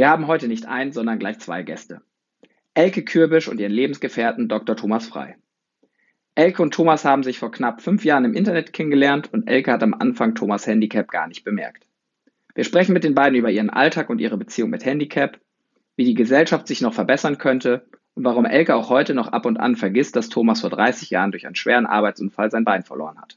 Wir haben heute nicht ein, sondern gleich zwei Gäste. Elke Kürbisch und ihren Lebensgefährten Dr. Thomas Frei. Elke und Thomas haben sich vor knapp fünf Jahren im Internet kennengelernt und Elke hat am Anfang Thomas Handicap gar nicht bemerkt. Wir sprechen mit den beiden über ihren Alltag und ihre Beziehung mit Handicap, wie die Gesellschaft sich noch verbessern könnte und warum Elke auch heute noch ab und an vergisst, dass Thomas vor 30 Jahren durch einen schweren Arbeitsunfall sein Bein verloren hat.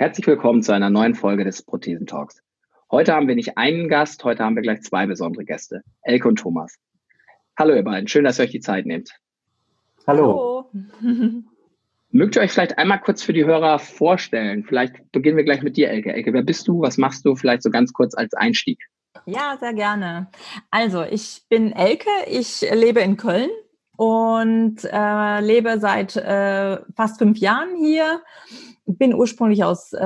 Herzlich willkommen zu einer neuen Folge des Prothesentalks. Heute haben wir nicht einen Gast, heute haben wir gleich zwei besondere Gäste, Elke und Thomas. Hallo ihr beiden, schön, dass ihr euch die Zeit nehmt. Hallo. Hallo. Mögt ihr euch vielleicht einmal kurz für die Hörer vorstellen? Vielleicht beginnen wir gleich mit dir, Elke. Elke, wer bist du? Was machst du? Vielleicht so ganz kurz als Einstieg. Ja, sehr gerne. Also, ich bin Elke, ich lebe in Köln und äh, lebe seit äh, fast fünf Jahren hier bin ursprünglich aus äh,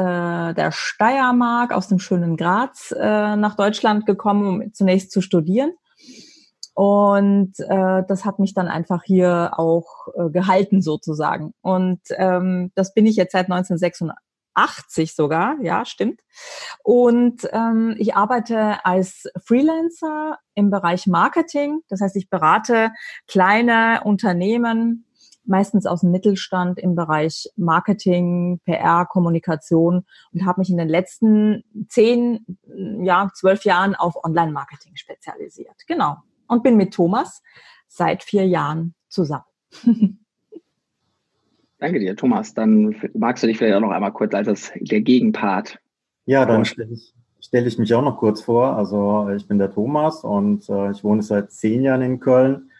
der Steiermark, aus dem schönen Graz äh, nach Deutschland gekommen, um zunächst zu studieren. Und äh, das hat mich dann einfach hier auch äh, gehalten sozusagen. Und ähm, das bin ich jetzt seit 1986 sogar, ja, stimmt. Und ähm, ich arbeite als Freelancer im Bereich Marketing. Das heißt, ich berate kleine Unternehmen, meistens aus dem Mittelstand im Bereich Marketing, PR, Kommunikation und habe mich in den letzten zehn, ja, zwölf Jahren auf Online-Marketing spezialisiert. Genau. Und bin mit Thomas seit vier Jahren zusammen. Danke dir, Thomas. Dann magst du dich vielleicht auch noch einmal kurz als der Gegenpart. Ja, dann stelle ich, stell ich mich auch noch kurz vor. Also ich bin der Thomas und äh, ich wohne seit zehn Jahren in Köln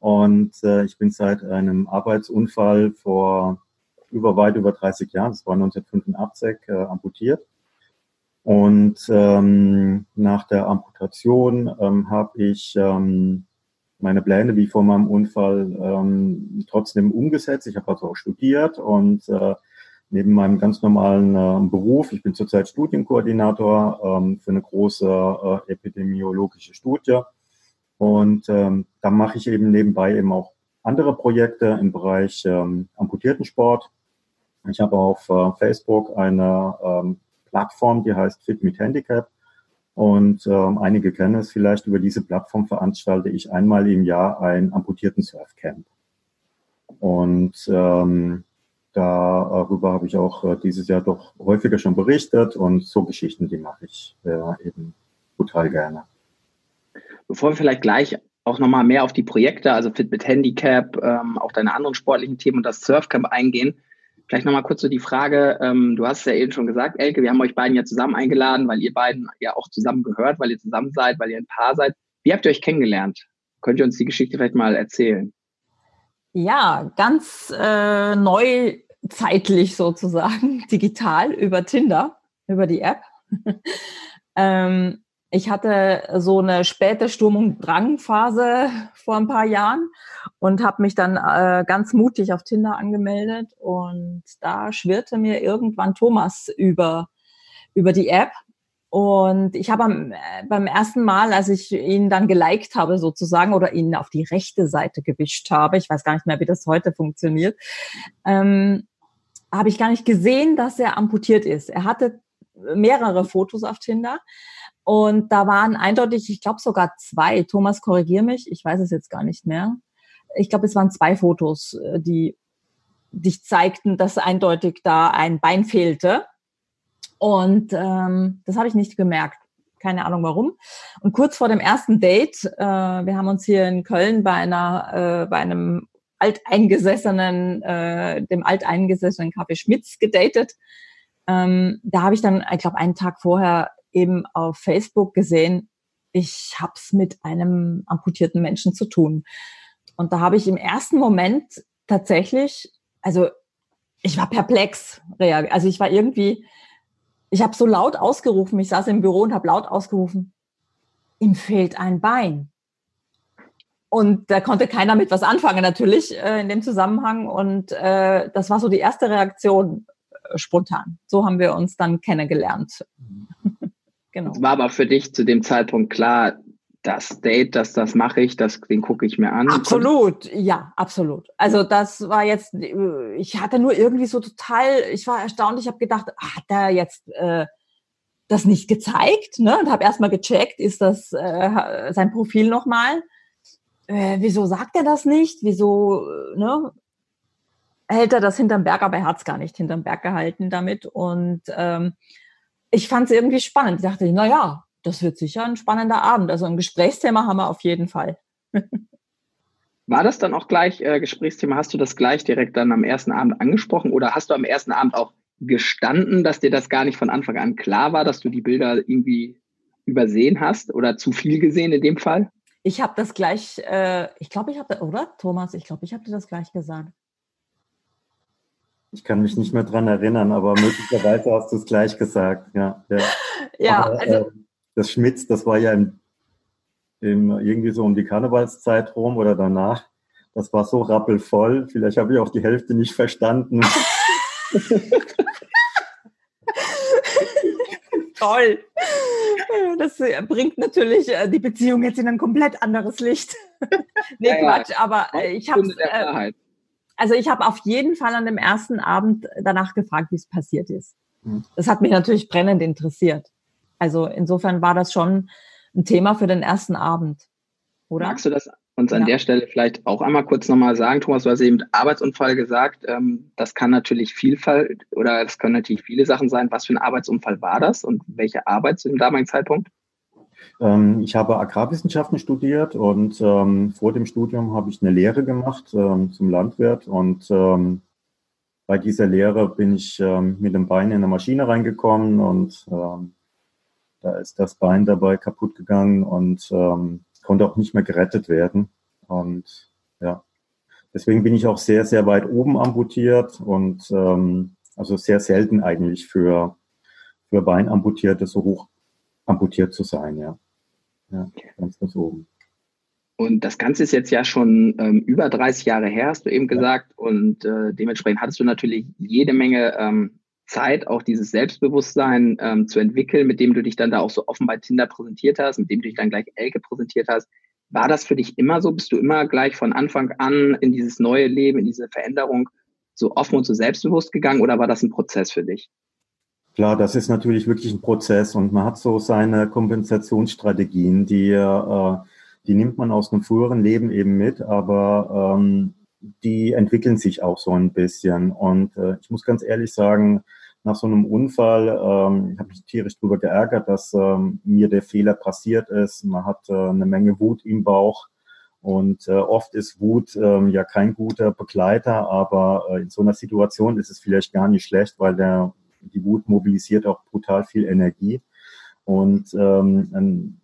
und äh, ich bin seit einem Arbeitsunfall vor über weit über 30 Jahren, das war 1985, äh, amputiert. Und ähm, nach der Amputation ähm, habe ich ähm, meine Pläne wie vor meinem Unfall ähm, trotzdem umgesetzt. Ich habe also auch studiert und äh, neben meinem ganz normalen äh, Beruf, ich bin zurzeit Studienkoordinator ähm, für eine große äh, epidemiologische Studie, und ähm, da mache ich eben nebenbei eben auch andere Projekte im Bereich ähm, amputierten Sport. Ich habe auf äh, Facebook eine ähm, Plattform, die heißt Fit mit Handicap. Und ähm, einige kennen es vielleicht, über diese Plattform veranstalte ich einmal im Jahr ein amputierten Surfcamp. Und ähm, darüber habe ich auch äh, dieses Jahr doch häufiger schon berichtet und so Geschichten, die mache ich äh, eben total gerne. Bevor wir vielleicht gleich auch nochmal mehr auf die Projekte, also Fit mit Handicap, ähm, auch deine anderen sportlichen Themen und das Surfcamp eingehen, vielleicht nochmal kurz so die Frage, ähm, du hast es ja eben schon gesagt, Elke, wir haben euch beiden ja zusammen eingeladen, weil ihr beiden ja auch zusammen gehört, weil ihr zusammen seid, weil ihr ein Paar seid. Wie habt ihr euch kennengelernt? Könnt ihr uns die Geschichte vielleicht mal erzählen? Ja, ganz äh, neuzeitlich sozusagen, digital über Tinder, über die App. ähm, ich hatte so eine späte Sturm- und Drangphase vor ein paar Jahren und habe mich dann äh, ganz mutig auf Tinder angemeldet und da schwirrte mir irgendwann Thomas über über die App und ich habe äh, beim ersten Mal, als ich ihn dann geliked habe sozusagen oder ihn auf die rechte Seite gewischt habe, ich weiß gar nicht mehr, wie das heute funktioniert, ähm, habe ich gar nicht gesehen, dass er amputiert ist. Er hatte mehrere Fotos auf Tinder und da waren eindeutig, ich glaube sogar zwei. Thomas, korrigier mich, ich weiß es jetzt gar nicht mehr. Ich glaube, es waren zwei Fotos, äh, die dich zeigten, dass eindeutig da ein Bein fehlte. Und ähm, das habe ich nicht gemerkt. Keine Ahnung warum. Und kurz vor dem ersten Date, äh, wir haben uns hier in Köln bei einer, äh, bei einem alteingesessenen, äh, dem alteingesessenen Kaffee Schmitz gedatet. Ähm, da habe ich dann, ich glaube, einen Tag vorher eben auf Facebook gesehen, ich habe es mit einem amputierten Menschen zu tun. Und da habe ich im ersten Moment tatsächlich, also ich war perplex, also ich war irgendwie, ich habe so laut ausgerufen, ich saß im Büro und habe laut ausgerufen, ihm fehlt ein Bein. Und da konnte keiner mit was anfangen, natürlich, äh, in dem Zusammenhang. Und äh, das war so die erste Reaktion äh, spontan. So haben wir uns dann kennengelernt. genau. War aber für dich zu dem Zeitpunkt klar, das Date, das, das mache ich, das, den gucke ich mir an. Absolut, ja, absolut. Also das war jetzt, ich hatte nur irgendwie so total, ich war erstaunt, ich habe gedacht, hat er jetzt äh, das nicht gezeigt, ne? Und habe erstmal gecheckt, ist das äh, sein Profil nochmal? Äh, wieso sagt er das nicht? Wieso, ne? Hält er das hinterm Berg, aber er hat es gar nicht hinterm Berg gehalten damit. Und ähm, ich fand es irgendwie spannend. Ich dachte, na ja, das wird sicher ein spannender Abend. Also ein Gesprächsthema haben wir auf jeden Fall. War das dann auch gleich äh, Gesprächsthema? Hast du das gleich direkt dann am ersten Abend angesprochen oder hast du am ersten Abend auch gestanden, dass dir das gar nicht von Anfang an klar war, dass du die Bilder irgendwie übersehen hast oder zu viel gesehen in dem Fall? Ich habe das gleich, äh, ich glaube, ich habe, oder Thomas, ich glaube, ich habe dir das gleich gesagt. Ich kann mich nicht mehr dran erinnern, aber möglicherweise hast du es gleich gesagt. Ja, ja. ja aber, also, äh, das Schmitz, das war ja im, im, irgendwie so um die Karnevalszeit rum oder danach. Das war so rappelvoll. Vielleicht habe ich auch die Hälfte nicht verstanden. Toll. Das bringt natürlich äh, die Beziehung jetzt in ein komplett anderes Licht. nee, ja, Quatsch, aber äh, ich habe äh, also ich habe auf jeden Fall an dem ersten Abend danach gefragt, wie es passiert ist. Hm. Das hat mich natürlich brennend interessiert. Also insofern war das schon ein Thema für den ersten Abend, oder? Magst du das uns an ja. der Stelle vielleicht auch einmal kurz nochmal sagen, Thomas, du hast eben Arbeitsunfall gesagt. Ähm, das kann natürlich Vielfalt oder das können natürlich viele Sachen sein. Was für ein Arbeitsunfall war das und welche Arbeit zu dem damaligen Zeitpunkt? Ähm, ich habe Agrarwissenschaften studiert und ähm, vor dem Studium habe ich eine Lehre gemacht ähm, zum Landwirt und bei dieser Lehre bin ich mit dem Bein in eine Maschine reingekommen und da ist das Bein dabei kaputt gegangen und konnte auch nicht mehr gerettet werden. Und ja, deswegen bin ich auch sehr, sehr weit oben amputiert und also sehr selten eigentlich für, für Beinamputierte so hoch amputiert zu sein, ja. Ja, ganz, ganz oben. Und das Ganze ist jetzt ja schon ähm, über 30 Jahre her, hast du eben gesagt. Ja. Und äh, dementsprechend hattest du natürlich jede Menge ähm, Zeit, auch dieses Selbstbewusstsein ähm, zu entwickeln, mit dem du dich dann da auch so offen bei Tinder präsentiert hast, mit dem du dich dann gleich Elke präsentiert hast. War das für dich immer so? Bist du immer gleich von Anfang an in dieses neue Leben, in diese Veränderung so offen und so selbstbewusst gegangen oder war das ein Prozess für dich? Klar, das ist natürlich wirklich ein Prozess und man hat so seine Kompensationsstrategien, die, äh, die nimmt man aus einem früheren Leben eben mit, aber ähm, die entwickeln sich auch so ein bisschen. Und äh, ich muss ganz ehrlich sagen, nach so einem Unfall ähm, habe ich tierisch darüber geärgert, dass ähm, mir der Fehler passiert ist. Man hat äh, eine Menge Wut im Bauch. Und äh, oft ist Wut ähm, ja kein guter Begleiter, aber äh, in so einer Situation ist es vielleicht gar nicht schlecht, weil der, die Wut mobilisiert auch brutal viel Energie. Und ähm,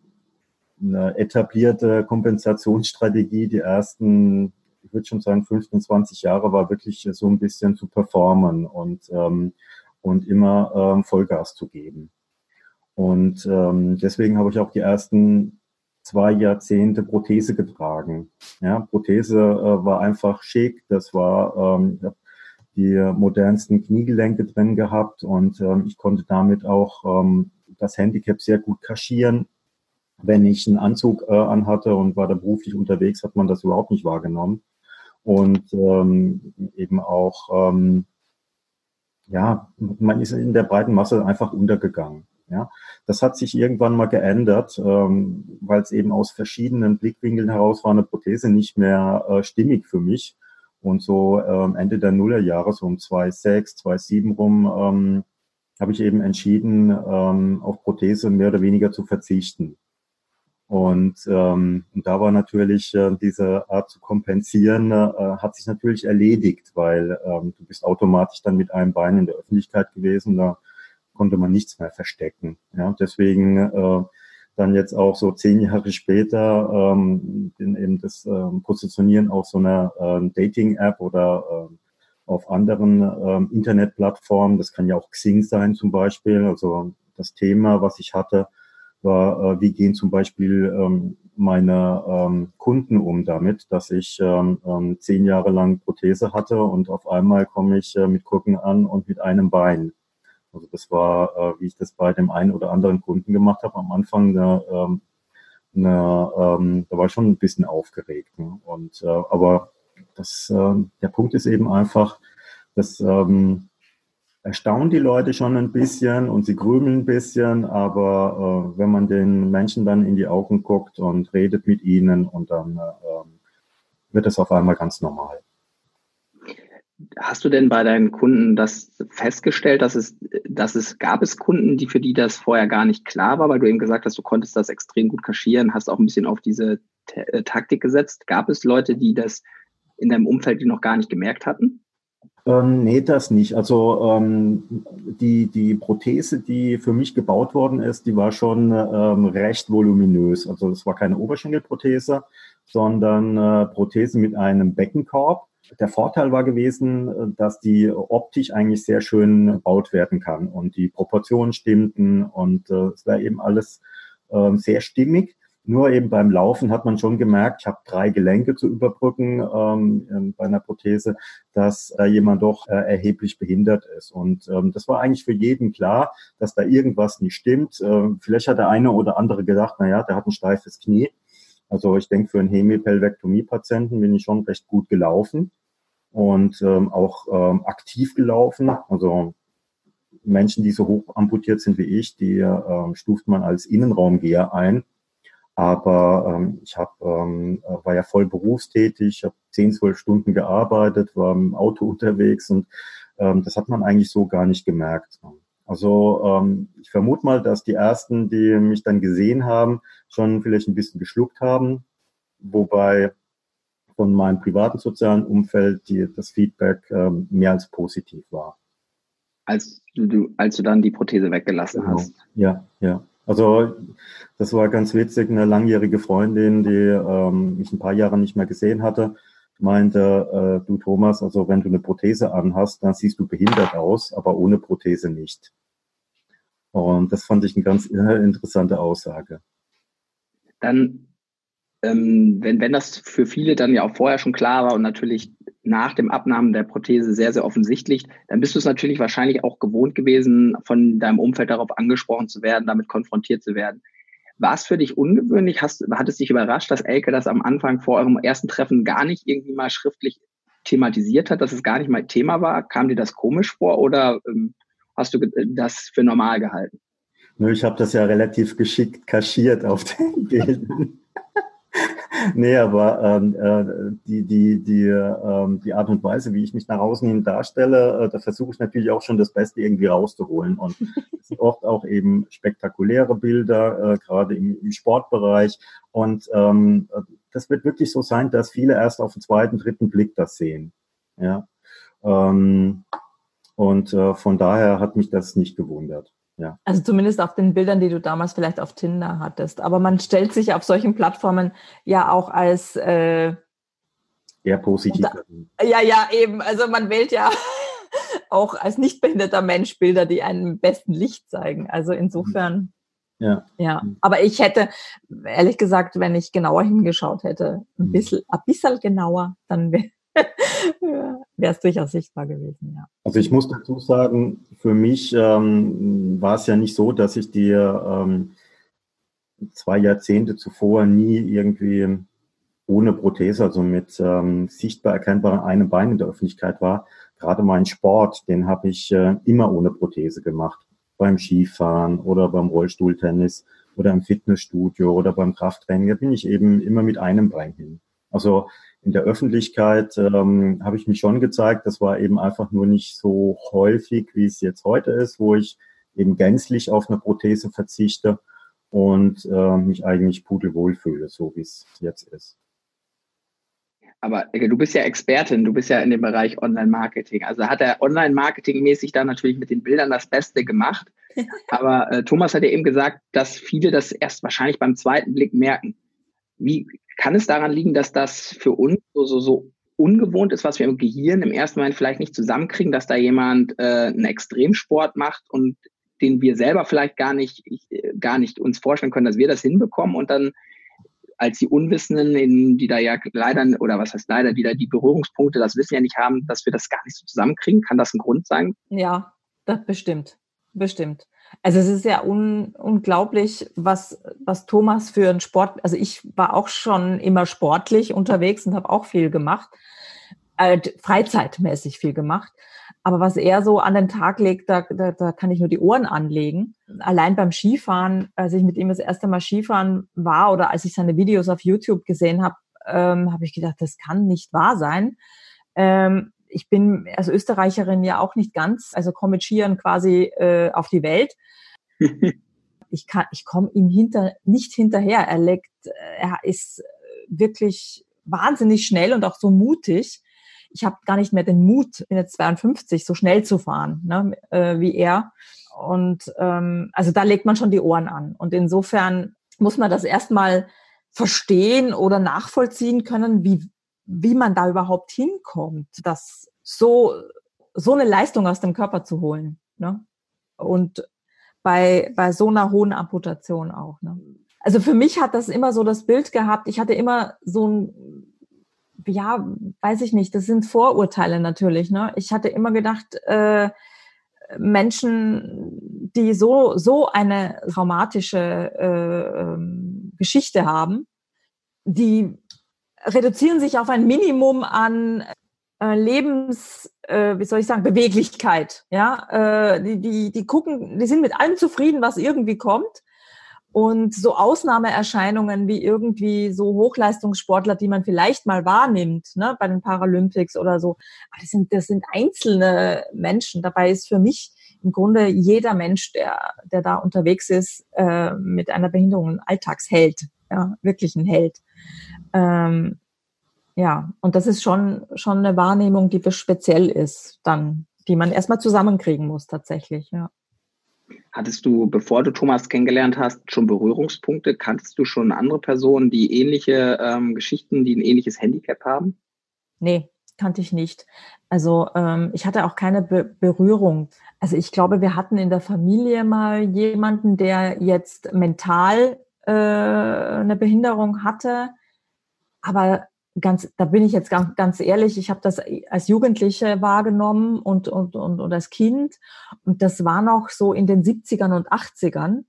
eine etablierte Kompensationsstrategie, die ersten ich würde schon sagen, 15, 20 Jahre war wirklich so ein bisschen zu performen und, ähm, und immer ähm, Vollgas zu geben. Und ähm, deswegen habe ich auch die ersten zwei Jahrzehnte Prothese getragen. Ja, Prothese äh, war einfach schick, das war ähm, die modernsten Kniegelenke drin gehabt und ähm, ich konnte damit auch ähm, das Handicap sehr gut kaschieren. Wenn ich einen Anzug äh, anhatte und war da beruflich unterwegs, hat man das überhaupt nicht wahrgenommen und ähm, eben auch, ähm, ja, man ist in der breiten Masse einfach untergegangen. Ja, das hat sich irgendwann mal geändert, ähm, weil es eben aus verschiedenen Blickwinkeln heraus war eine Prothese nicht mehr äh, stimmig für mich. Und so ähm, Ende der Nullerjahre, so um 2,6, 2,7 rum, ähm, habe ich eben entschieden, ähm, auf Prothese mehr oder weniger zu verzichten. Und, ähm, und da war natürlich äh, diese Art zu kompensieren, äh, hat sich natürlich erledigt, weil ähm, du bist automatisch dann mit einem Bein in der Öffentlichkeit gewesen, da konnte man nichts mehr verstecken. Ja, deswegen äh, dann jetzt auch so zehn Jahre später ähm, eben das ähm, Positionieren auf so einer ähm, Dating-App oder ähm, auf anderen ähm, Internetplattformen, das kann ja auch Xing sein zum Beispiel, also das Thema, was ich hatte, war, äh, wie gehen zum Beispiel ähm, meine ähm, Kunden um damit, dass ich ähm, ähm, zehn Jahre lang Prothese hatte und auf einmal komme ich äh, mit Krücken an und mit einem Bein. Also das war, äh, wie ich das bei dem einen oder anderen Kunden gemacht habe, am Anfang eine, ähm, ähm, da war ich schon ein bisschen aufgeregt. Ne? Und äh, aber das, äh, der Punkt ist eben einfach, dass ähm, erstaunt die Leute schon ein bisschen und sie grübeln ein bisschen, aber äh, wenn man den Menschen dann in die Augen guckt und redet mit ihnen und dann äh, wird es auf einmal ganz normal. Hast du denn bei deinen Kunden das festgestellt, dass es, dass es, gab es Kunden, die für die das vorher gar nicht klar war, weil du eben gesagt hast, du konntest das extrem gut kaschieren, hast auch ein bisschen auf diese äh, Taktik gesetzt. Gab es Leute, die das in deinem Umfeld noch gar nicht gemerkt hatten? Ähm, nee, das nicht. Also ähm, die, die Prothese, die für mich gebaut worden ist, die war schon ähm, recht voluminös. Also es war keine Oberschenkelprothese, sondern äh, Prothese mit einem Beckenkorb. Der Vorteil war gewesen, dass die optisch eigentlich sehr schön gebaut werden kann und die Proportionen stimmten und äh, es war eben alles äh, sehr stimmig. Nur eben beim Laufen hat man schon gemerkt, ich habe drei Gelenke zu überbrücken ähm, bei einer Prothese, dass äh, jemand doch äh, erheblich behindert ist. Und ähm, das war eigentlich für jeden klar, dass da irgendwas nicht stimmt. Ähm, vielleicht hat der eine oder andere gedacht, na ja, der hat ein steifes Knie. Also ich denke, für einen Hemipelvektomie-Patienten bin ich schon recht gut gelaufen und ähm, auch ähm, aktiv gelaufen. Also Menschen, die so hoch amputiert sind wie ich, die ähm, stuft man als Innenraumgeher ein. Aber ähm, ich hab, ähm, war ja voll berufstätig, habe zehn, zwölf Stunden gearbeitet, war im Auto unterwegs und ähm, das hat man eigentlich so gar nicht gemerkt. Also ähm, ich vermute mal, dass die ersten, die mich dann gesehen haben, schon vielleicht ein bisschen geschluckt haben, wobei von meinem privaten sozialen Umfeld die, das Feedback ähm, mehr als positiv war. Als du, als du dann die Prothese weggelassen genau. hast. Ja, ja. Also das war ganz witzig. Eine langjährige Freundin, die ähm, mich ein paar Jahre nicht mehr gesehen hatte, meinte, äh, du Thomas, also wenn du eine Prothese anhast, dann siehst du behindert aus, aber ohne Prothese nicht. Und das fand ich eine ganz interessante Aussage. Dann, ähm, wenn, wenn das für viele dann ja auch vorher schon klar war und natürlich nach dem Abnahmen der Prothese sehr, sehr offensichtlich, dann bist du es natürlich wahrscheinlich auch gewohnt gewesen, von deinem Umfeld darauf angesprochen zu werden, damit konfrontiert zu werden. War es für dich ungewöhnlich? Hast, hat es dich überrascht, dass Elke das am Anfang vor eurem ersten Treffen gar nicht irgendwie mal schriftlich thematisiert hat, dass es gar nicht mal Thema war? Kam dir das komisch vor oder ähm, hast du das für normal gehalten? Nö, ich habe das ja relativ geschickt kaschiert auf den Bildern. nee, aber ähm, äh, die, die, die, ähm, die Art und Weise, wie ich mich nach außen hin darstelle, äh, da versuche ich natürlich auch schon das Beste irgendwie rauszuholen. Und es sind oft auch eben spektakuläre Bilder, äh, gerade im, im Sportbereich. Und ähm, das wird wirklich so sein, dass viele erst auf den zweiten, dritten Blick das sehen. Ja. Ähm, und äh, von daher hat mich das nicht gewundert. Ja. Also zumindest auf den Bildern, die du damals vielleicht auf Tinder hattest. Aber man stellt sich auf solchen Plattformen ja auch als äh, eher positiv. Da, ja, ja, eben. Also man wählt ja auch als nicht behinderter Mensch Bilder, die einen im besten Licht zeigen. Also insofern. Ja. Ja. Aber ich hätte, ehrlich gesagt, wenn ich genauer hingeschaut hätte, ein mhm. bisschen, ein bisschen genauer, dann wäre wäre es durchaus sichtbar gewesen, ja. Also ich muss dazu sagen, für mich ähm, war es ja nicht so, dass ich die ähm, zwei Jahrzehnte zuvor nie irgendwie ohne Prothese, also mit ähm, sichtbar erkennbarem einem Bein in der Öffentlichkeit war. Gerade mein Sport, den habe ich äh, immer ohne Prothese gemacht. Beim Skifahren oder beim Rollstuhltennis oder im Fitnessstudio oder beim Krafttraining, da bin ich eben immer mit einem Bein hin. Also in der Öffentlichkeit ähm, habe ich mich schon gezeigt. Das war eben einfach nur nicht so häufig, wie es jetzt heute ist, wo ich eben gänzlich auf eine Prothese verzichte und äh, mich eigentlich pudelwohl fühle, so wie es jetzt ist. Aber du bist ja Expertin, du bist ja in dem Bereich Online-Marketing. Also hat er Online-Marketing-mäßig da natürlich mit den Bildern das Beste gemacht. Aber äh, Thomas hat ja eben gesagt, dass viele das erst wahrscheinlich beim zweiten Blick merken. Wie kann es daran liegen, dass das für uns so, so, so ungewohnt ist, was wir im Gehirn im ersten Moment vielleicht nicht zusammenkriegen, dass da jemand äh, einen Extremsport macht und den wir selber vielleicht gar nicht, gar nicht uns vorstellen können, dass wir das hinbekommen und dann als die Unwissenden, die da ja leider, oder was heißt leider, die da die Berührungspunkte, das Wissen ja nicht haben, dass wir das gar nicht so zusammenkriegen. Kann das ein Grund sein? Ja, das bestimmt. Bestimmt. Also es ist ja un, unglaublich, was, was Thomas für ein Sport, also ich war auch schon immer sportlich unterwegs und habe auch viel gemacht, äh, freizeitmäßig viel gemacht. Aber was er so an den Tag legt, da, da, da kann ich nur die Ohren anlegen. Allein beim Skifahren, als ich mit ihm das erste Mal Skifahren war oder als ich seine Videos auf YouTube gesehen habe, ähm, habe ich gedacht, das kann nicht wahr sein. Ähm, ich bin als Österreicherin ja auch nicht ganz, also komme mit Skiern quasi äh, auf die Welt. ich kann, ich komme ihm hinter, nicht hinterher. Er leckt, er ist wirklich wahnsinnig schnell und auch so mutig ich habe gar nicht mehr den Mut, bin jetzt 52, so schnell zu fahren, ne, äh, wie er. Und ähm, also da legt man schon die Ohren an. Und insofern muss man das erstmal verstehen oder nachvollziehen können, wie, wie man da überhaupt hinkommt, das so, so eine Leistung aus dem Körper zu holen. Ne? Und bei, bei so einer hohen Amputation auch. Ne? Also für mich hat das immer so das Bild gehabt, ich hatte immer so ein ja, weiß ich nicht, das sind Vorurteile natürlich. Ne? Ich hatte immer gedacht, äh, Menschen, die so, so eine traumatische äh, ähm, Geschichte haben, die reduzieren sich auf ein Minimum an äh, Lebens, äh, wie soll ich sagen, Beweglichkeit. Ja, äh, die, die, die gucken, die sind mit allem zufrieden, was irgendwie kommt und so Ausnahmeerscheinungen wie irgendwie so Hochleistungssportler, die man vielleicht mal wahrnimmt, ne, bei den Paralympics oder so, das sind, das sind einzelne Menschen. Dabei ist für mich im Grunde jeder Mensch, der, der da unterwegs ist, äh, mit einer Behinderung ein Alltagsheld, ja, wirklich ein Held. Ähm, ja, und das ist schon, schon eine Wahrnehmung, die speziell ist, dann, die man erstmal zusammenkriegen muss, tatsächlich, ja. Hattest du, bevor du Thomas kennengelernt hast, schon Berührungspunkte? Kanntest du schon andere Personen, die ähnliche ähm, Geschichten, die ein ähnliches Handicap haben? Nee, kannte ich nicht. Also ähm, ich hatte auch keine Be Berührung. Also ich glaube, wir hatten in der Familie mal jemanden, der jetzt mental äh, eine Behinderung hatte, aber ganz, da bin ich jetzt ganz, ganz ehrlich, ich habe das als Jugendliche wahrgenommen und, und, und, und als Kind. Und das war noch so in den 70ern und 80ern.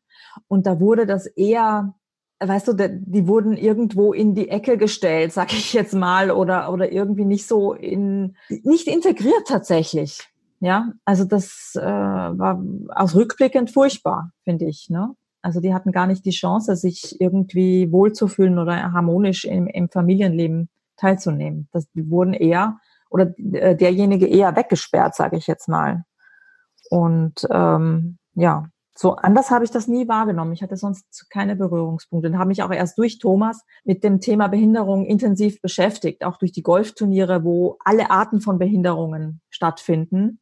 Und da wurde das eher, weißt du, die wurden irgendwo in die Ecke gestellt, sag ich jetzt mal, oder, oder irgendwie nicht so in, nicht integriert tatsächlich. Ja, also das äh, war aus rückblickend furchtbar, finde ich. Ne? Also die hatten gar nicht die Chance, sich irgendwie wohlzufühlen oder harmonisch im, im Familienleben teilzunehmen. Das, die wurden eher oder äh, derjenige eher weggesperrt, sage ich jetzt mal. Und ähm, ja, so anders habe ich das nie wahrgenommen. Ich hatte sonst keine Berührungspunkte und habe mich auch erst durch Thomas mit dem Thema Behinderung intensiv beschäftigt, auch durch die Golfturniere, wo alle Arten von Behinderungen stattfinden,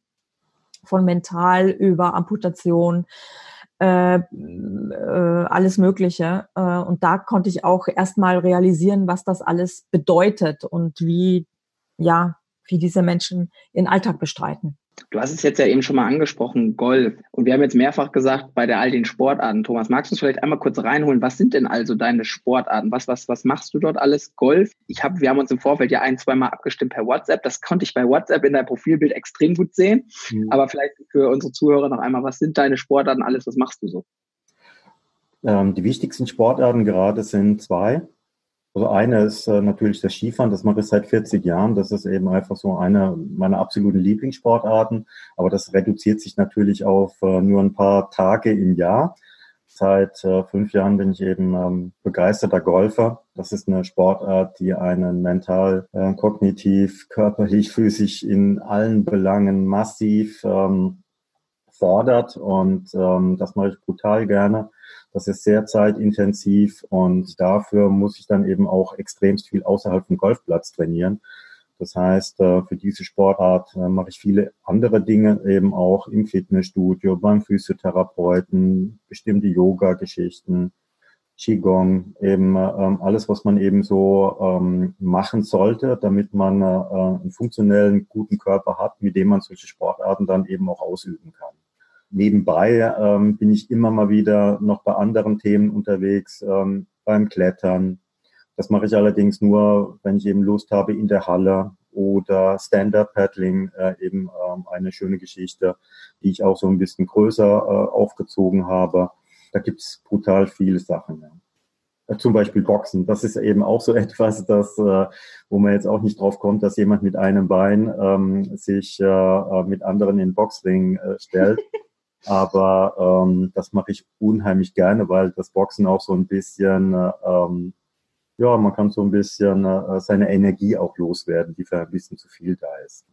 von mental über Amputation, äh, äh, alles Mögliche. Äh, und da konnte ich auch erstmal realisieren, was das alles bedeutet und wie, ja, wie diese Menschen ihren Alltag bestreiten. Du hast es jetzt ja eben schon mal angesprochen, Golf. Und wir haben jetzt mehrfach gesagt, bei der all den Sportarten, Thomas, magst du uns vielleicht einmal kurz reinholen? Was sind denn also deine Sportarten? Was, was, was machst du dort alles? Golf? Ich habe, wir haben uns im Vorfeld ja ein, zwei Mal abgestimmt per WhatsApp. Das konnte ich bei WhatsApp in deinem Profilbild extrem gut sehen. Mhm. Aber vielleicht für unsere Zuhörer noch einmal, was sind deine Sportarten alles? Was machst du so? Ähm, die wichtigsten Sportarten gerade sind zwei. Also eine ist äh, natürlich das Skifahren, das mache ich seit 40 Jahren. Das ist eben einfach so eine meiner absoluten Lieblingssportarten. Aber das reduziert sich natürlich auf äh, nur ein paar Tage im Jahr. Seit äh, fünf Jahren bin ich eben ähm, begeisterter Golfer. Das ist eine Sportart, die einen mental, äh, kognitiv, körperlich, physisch in allen Belangen massiv ähm, fordert. Und ähm, das mache ich brutal gerne. Das ist sehr zeitintensiv und dafür muss ich dann eben auch extremst viel außerhalb vom Golfplatz trainieren. Das heißt, äh, für diese Sportart äh, mache ich viele andere Dinge eben auch im Fitnessstudio, beim Physiotherapeuten, bestimmte Yoga-Geschichten, Qigong, eben ähm, alles, was man eben so ähm, machen sollte, damit man äh, einen funktionellen, guten Körper hat, mit dem man solche Sportarten dann eben auch ausüben kann. Nebenbei ähm, bin ich immer mal wieder noch bei anderen Themen unterwegs, ähm, beim Klettern. Das mache ich allerdings nur, wenn ich eben Lust habe in der Halle oder Stand-Up-Paddling, äh, eben ähm, eine schöne Geschichte, die ich auch so ein bisschen größer äh, aufgezogen habe. Da gibt's brutal viele Sachen. Ja. Äh, zum Beispiel Boxen. Das ist eben auch so etwas, das, äh, wo man jetzt auch nicht drauf kommt, dass jemand mit einem Bein ähm, sich äh, äh mit anderen in Boxring äh, stellt. Aber ähm, das mache ich unheimlich gerne, weil das Boxen auch so ein bisschen, äh, ähm, ja, man kann so ein bisschen äh, seine Energie auch loswerden, die für ein bisschen zu viel da ist.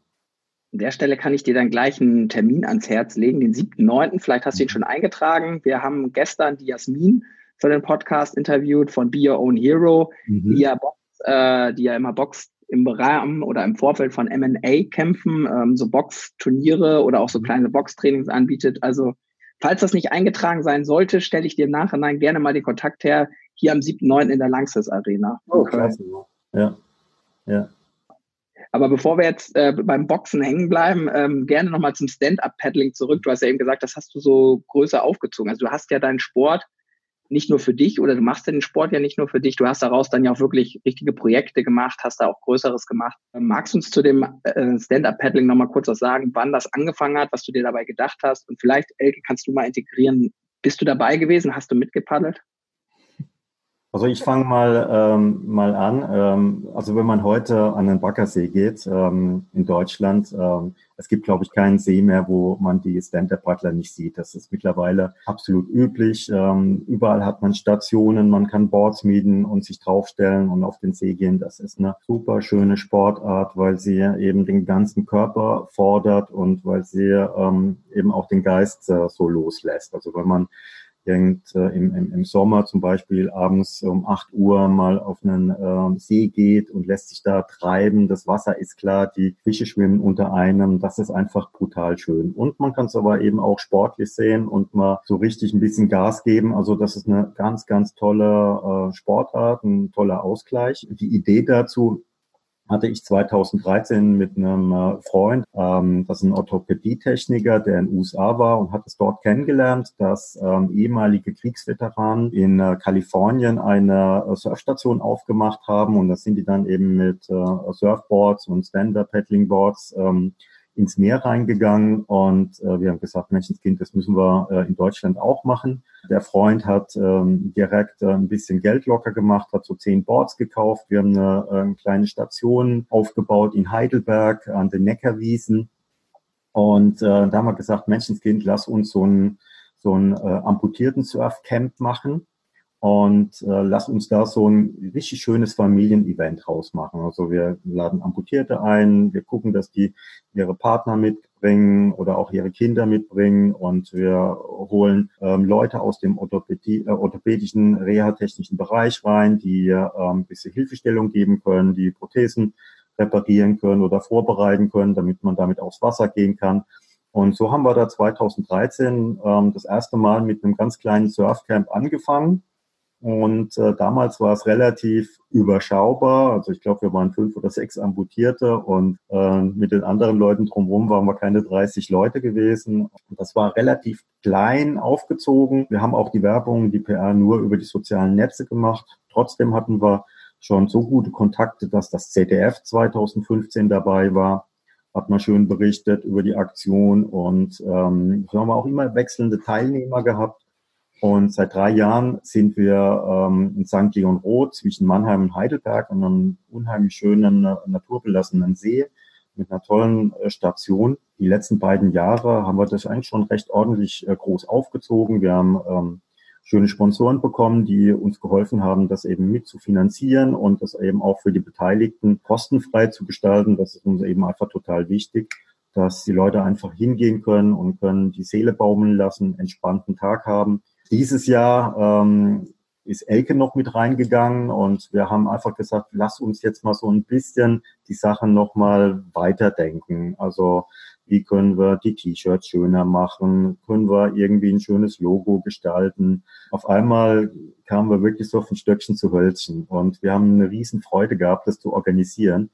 An der Stelle kann ich dir dann gleich einen Termin ans Herz legen, den 7.9. Vielleicht hast du ihn schon eingetragen. Wir haben gestern die Jasmin für den Podcast interviewt von Be Your Own Hero, mhm. die, ja Box, äh, die ja immer boxt im Rahmen oder im Vorfeld von M&A-Kämpfen, ähm, so Boxturniere oder auch so mhm. kleine Boxtrainings anbietet. Also falls das nicht eingetragen sein sollte, stelle ich dir im Nachhinein gerne mal den Kontakt her, hier am 7.9. in der Langsys Arena. Oh, klasse. Ja, ja. Aber bevor wir jetzt äh, beim Boxen hängen bleiben, ähm, gerne nochmal zum Stand-Up-Paddling zurück. Du hast ja eben gesagt, das hast du so größer aufgezogen. Also du hast ja deinen Sport nicht nur für dich oder du machst den Sport ja nicht nur für dich, du hast daraus dann ja auch wirklich richtige Projekte gemacht, hast da auch Größeres gemacht. Magst du uns zu dem äh, Stand-Up-Paddling nochmal kurz was sagen, wann das angefangen hat, was du dir dabei gedacht hast und vielleicht, Elke, kannst du mal integrieren, bist du dabei gewesen, hast du mitgepaddelt? Also ich fange mal, ähm, mal an. Ähm, also wenn man heute an den Baggersee geht ähm, in Deutschland, ähm, es gibt, glaube ich, keinen See mehr, wo man die Stand-Up-Paddler nicht sieht. Das ist mittlerweile absolut üblich. Ähm, überall hat man Stationen, man kann Boards mieten und sich draufstellen und auf den See gehen. Das ist eine super schöne Sportart, weil sie eben den ganzen Körper fordert und weil sie ähm, eben auch den Geist äh, so loslässt. Also wenn man irgend, äh, im, im, im Sommer zum Beispiel abends um 8 Uhr mal auf einen äh, See geht und lässt sich da treiben. Das Wasser ist klar, die Fische schwimmen unter einem. Das ist einfach brutal schön. Und man kann es aber eben auch sportlich sehen und mal so richtig ein bisschen Gas geben. Also das ist eine ganz, ganz tolle äh, Sportart, ein toller Ausgleich. Die Idee dazu hatte ich 2013 mit einem äh, Freund, ähm, das ist ein Orthopädietechniker, der in den USA war und hat es dort kennengelernt, dass ähm, ehemalige Kriegsveteranen in äh, Kalifornien eine äh, Surfstation aufgemacht haben. Und da sind die dann eben mit äh, Surfboards und Stand-Up-Paddling-Boards ähm, ins Meer reingegangen und äh, wir haben gesagt, Menschenskind, das müssen wir äh, in Deutschland auch machen. Der Freund hat ähm, direkt äh, ein bisschen Geld locker gemacht, hat so zehn Boards gekauft. Wir haben eine, äh, eine kleine Station aufgebaut in Heidelberg an den Neckarwiesen. Und äh, da haben wir gesagt, Menschenskind, lass uns so ein, so ein äh, amputierten Surfcamp machen und äh, lass uns da so ein richtig schönes Familienevent rausmachen. Also wir laden Amputierte ein, wir gucken, dass die ihre Partner mitbringen oder auch ihre Kinder mitbringen und wir holen ähm, Leute aus dem Orthopädie, äh, orthopädischen, reha-technischen Bereich rein, die äh, ein bisschen Hilfestellung geben können, die Prothesen reparieren können oder vorbereiten können, damit man damit aufs Wasser gehen kann. Und so haben wir da 2013 ähm, das erste Mal mit einem ganz kleinen Surfcamp angefangen und äh, damals war es relativ überschaubar. Also ich glaube, wir waren fünf oder sechs Amputierte und äh, mit den anderen Leuten drumherum waren wir keine 30 Leute gewesen. Das war relativ klein aufgezogen. Wir haben auch die Werbung, die PR nur über die sozialen Netze gemacht. Trotzdem hatten wir schon so gute Kontakte, dass das ZDF 2015 dabei war hat man schön berichtet über die Aktion und ähm, so haben wir auch immer wechselnde Teilnehmer gehabt. Und seit drei Jahren sind wir ähm, in St. Leon Roth zwischen Mannheim und Heidelberg an einem unheimlich schönen, äh, naturbelassenen See mit einer tollen äh, Station. Die letzten beiden Jahre haben wir das eigentlich schon recht ordentlich äh, groß aufgezogen. Wir haben ähm, schöne Sponsoren bekommen, die uns geholfen haben, das eben mit zu finanzieren und das eben auch für die Beteiligten kostenfrei zu gestalten. Das ist uns eben einfach total wichtig, dass die Leute einfach hingehen können und können die Seele baumeln lassen, entspannten Tag haben dieses Jahr ähm, ist Elke noch mit reingegangen und wir haben einfach gesagt, lass uns jetzt mal so ein bisschen die Sachen nochmal weiterdenken. Also wie können wir die T-Shirts schöner machen? Können wir irgendwie ein schönes Logo gestalten? Auf einmal kamen wir wirklich so ein Stöckchen zu Hölzchen und wir haben eine riesen Freude gehabt, das zu organisieren.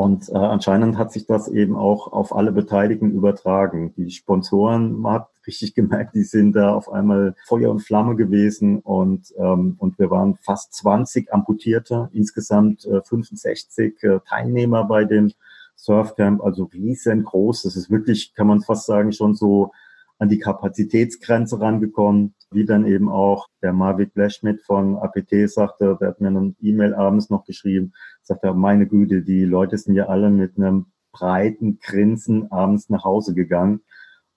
Und äh, anscheinend hat sich das eben auch auf alle Beteiligten übertragen. Die Sponsoren, man hat richtig gemerkt, die sind da auf einmal Feuer und Flamme gewesen und, ähm, und wir waren fast 20 Amputierte, insgesamt äh, 65 äh, Teilnehmer bei dem Surfcamp, also riesengroß. Das ist wirklich, kann man fast sagen, schon so an die Kapazitätsgrenze rangekommen, wie dann eben auch der Marvik Blechschmidt von APT sagte, der hat mir eine E-Mail abends noch geschrieben, sagt er, meine Güte, die Leute sind ja alle mit einem breiten Grinsen abends nach Hause gegangen.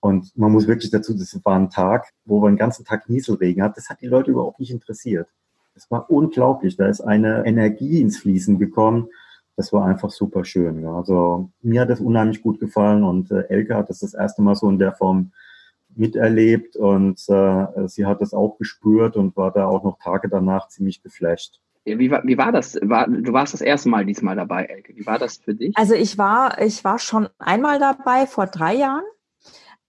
Und man muss wirklich dazu, das war ein Tag, wo wir den ganzen Tag Nieselregen hatten. Das hat die Leute überhaupt nicht interessiert. Das war unglaublich. Da ist eine Energie ins Fließen gekommen. Das war einfach super schön. Also mir hat das unheimlich gut gefallen und äh, Elke hat das das erste Mal so in der Form miterlebt und äh, sie hat das auch gespürt und war da auch noch Tage danach ziemlich geflasht. Wie war, wie war das? War, du warst das erste Mal diesmal dabei, Elke. Wie war das für dich? Also ich war, ich war schon einmal dabei vor drei Jahren.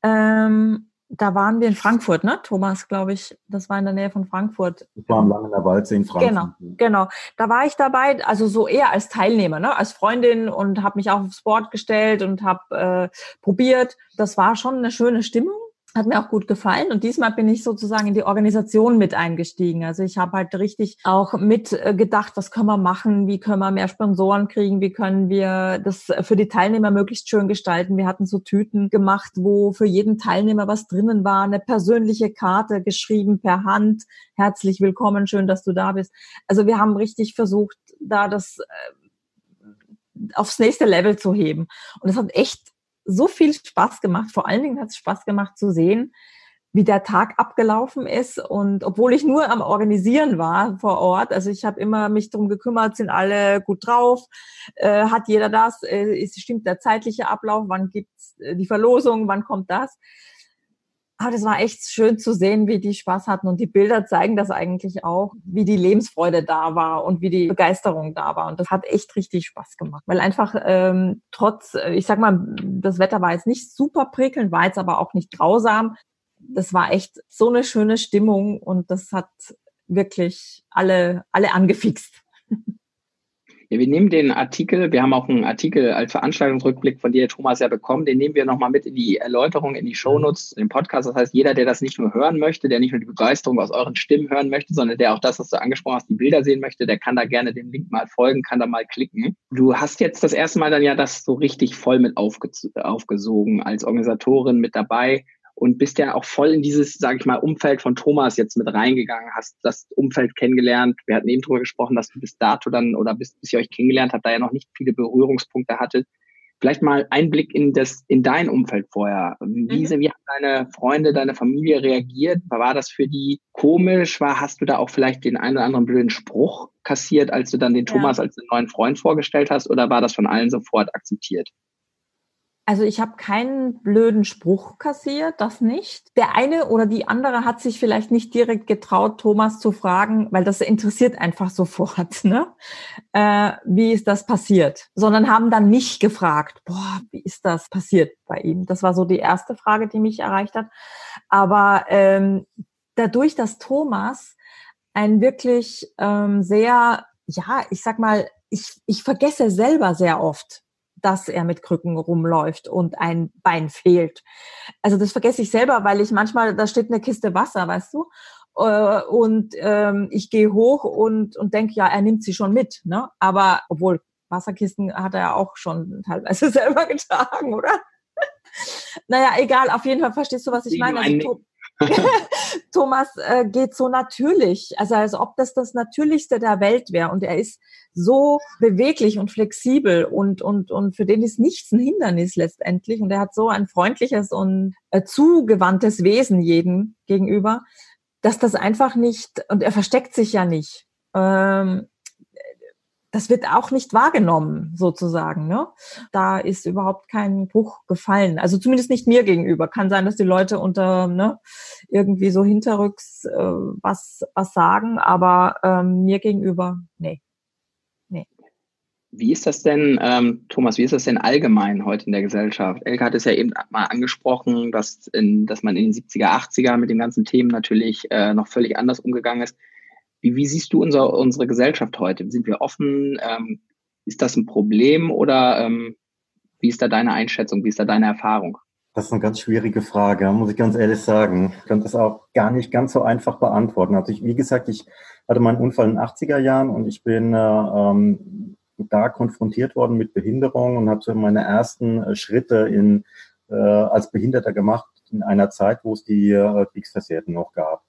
Ähm, da waren wir in Frankfurt, ne? Thomas, glaube ich, das war in der Nähe von Frankfurt. Das war am Langener Waldsee in Frankfurt. Genau, genau. Da war ich dabei, also so eher als Teilnehmer, ne? als Freundin und habe mich auch aufs Board gestellt und habe äh, probiert. Das war schon eine schöne Stimmung hat mir auch gut gefallen und diesmal bin ich sozusagen in die Organisation mit eingestiegen. Also ich habe halt richtig auch mit äh, was können wir machen, wie können wir mehr Sponsoren kriegen, wie können wir das für die Teilnehmer möglichst schön gestalten. Wir hatten so Tüten gemacht, wo für jeden Teilnehmer was drinnen war, eine persönliche Karte geschrieben per Hand. Herzlich willkommen, schön, dass du da bist. Also wir haben richtig versucht, da das äh, aufs nächste Level zu heben. Und es hat echt so viel Spaß gemacht. Vor allen Dingen hat es Spaß gemacht zu sehen, wie der Tag abgelaufen ist. Und obwohl ich nur am Organisieren war vor Ort, also ich habe immer mich drum gekümmert, sind alle gut drauf, äh, hat jeder das, äh, ist, stimmt der zeitliche Ablauf, wann gibt's äh, die Verlosung, wann kommt das. Aber das war echt schön zu sehen, wie die Spaß hatten. Und die Bilder zeigen das eigentlich auch, wie die Lebensfreude da war und wie die Begeisterung da war. Und das hat echt richtig Spaß gemacht. Weil einfach ähm, trotz, äh, ich sag mal, das Wetter war jetzt nicht super prickelnd, war jetzt aber auch nicht grausam. Das war echt so eine schöne Stimmung und das hat wirklich alle, alle angefixt. Ja, wir nehmen den Artikel, wir haben auch einen Artikel als Veranstaltungsrückblick von dir, Thomas, ja bekommen, den nehmen wir nochmal mit in die Erläuterung, in die Shownotes, in den Podcast. Das heißt, jeder, der das nicht nur hören möchte, der nicht nur die Begeisterung aus euren Stimmen hören möchte, sondern der auch das, was du angesprochen hast, die Bilder sehen möchte, der kann da gerne dem Link mal folgen, kann da mal klicken. Du hast jetzt das erste Mal dann ja das so richtig voll mit aufgesogen als Organisatorin mit dabei und bist ja auch voll in dieses, sage ich mal, Umfeld von Thomas jetzt mit reingegangen, hast das Umfeld kennengelernt. Wir hatten eben drüber gesprochen, dass du bis dato dann oder bis, bis ihr euch kennengelernt habt, da ja noch nicht viele Berührungspunkte hattet. Vielleicht mal Einblick in das, in dein Umfeld vorher. Wie, mhm. wie haben deine Freunde, deine Familie reagiert? War das für die komisch? War, hast du da auch vielleicht den einen oder anderen blöden Spruch kassiert, als du dann den Thomas ja. als den neuen Freund vorgestellt hast? Oder war das von allen sofort akzeptiert? Also ich habe keinen blöden Spruch kassiert, das nicht. Der eine oder die andere hat sich vielleicht nicht direkt getraut, Thomas zu fragen, weil das interessiert einfach sofort, ne? Äh, wie ist das passiert? Sondern haben dann mich gefragt, boah, wie ist das passiert bei ihm? Das war so die erste Frage, die mich erreicht hat. Aber ähm, dadurch, dass Thomas ein wirklich ähm, sehr, ja, ich sag mal, ich, ich vergesse selber sehr oft, dass er mit Krücken rumläuft und ein Bein fehlt. Also das vergesse ich selber, weil ich manchmal, da steht eine Kiste Wasser, weißt du, äh, und ähm, ich gehe hoch und, und denke, ja, er nimmt sie schon mit. Ne? Aber obwohl Wasserkisten hat er ja auch schon teilweise selber getragen, oder? naja, egal, auf jeden Fall verstehst du, was ich meine. Also, Thomas äh, geht so natürlich, also als ob das das Natürlichste der Welt wäre und er ist so beweglich und flexibel und und und für den ist nichts ein Hindernis letztendlich. Und er hat so ein freundliches und äh, zugewandtes Wesen jedem gegenüber, dass das einfach nicht und er versteckt sich ja nicht. Ähm, das wird auch nicht wahrgenommen, sozusagen. Ne? Da ist überhaupt kein Bruch gefallen. Also zumindest nicht mir gegenüber. Kann sein, dass die Leute unter ne, irgendwie so hinterrücks äh, was, was sagen, aber ähm, mir gegenüber, nee. nee. Wie ist das denn, ähm, Thomas, wie ist das denn allgemein heute in der Gesellschaft? Elke hat es ja eben mal angesprochen, dass, in, dass man in den 70er, 80er mit den ganzen Themen natürlich äh, noch völlig anders umgegangen ist. Wie, wie siehst du unser, unsere Gesellschaft heute? Sind wir offen? Ähm, Ist das ein Problem oder ähm, wie ist da deine Einschätzung, wie ist da deine Erfahrung? Das ist eine ganz schwierige Frage, muss ich ganz ehrlich sagen. Ich kann das auch gar nicht ganz so einfach beantworten. Also ich, wie gesagt, ich hatte meinen Unfall in den 80er Jahren und ich bin äh, ähm, da konfrontiert worden mit Behinderung und habe so meine ersten äh, Schritte in, äh, als Behinderter gemacht in einer Zeit, wo es die äh, Kriegsversehrten noch gab.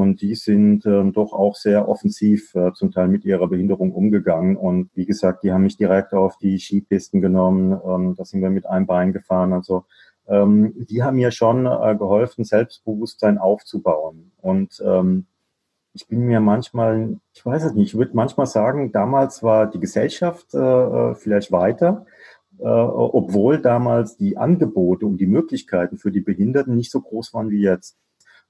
Und die sind ähm, doch auch sehr offensiv äh, zum Teil mit ihrer Behinderung umgegangen. Und wie gesagt, die haben mich direkt auf die Skipisten genommen. Ähm, da sind wir mit einem Bein gefahren. Also ähm, die haben mir schon äh, geholfen, Selbstbewusstsein aufzubauen. Und ähm, ich bin mir manchmal, ich weiß es nicht, ich würde manchmal sagen, damals war die Gesellschaft äh, äh vielleicht weiter, äh, obwohl damals die Angebote und die Möglichkeiten für die Behinderten nicht so groß waren wie jetzt.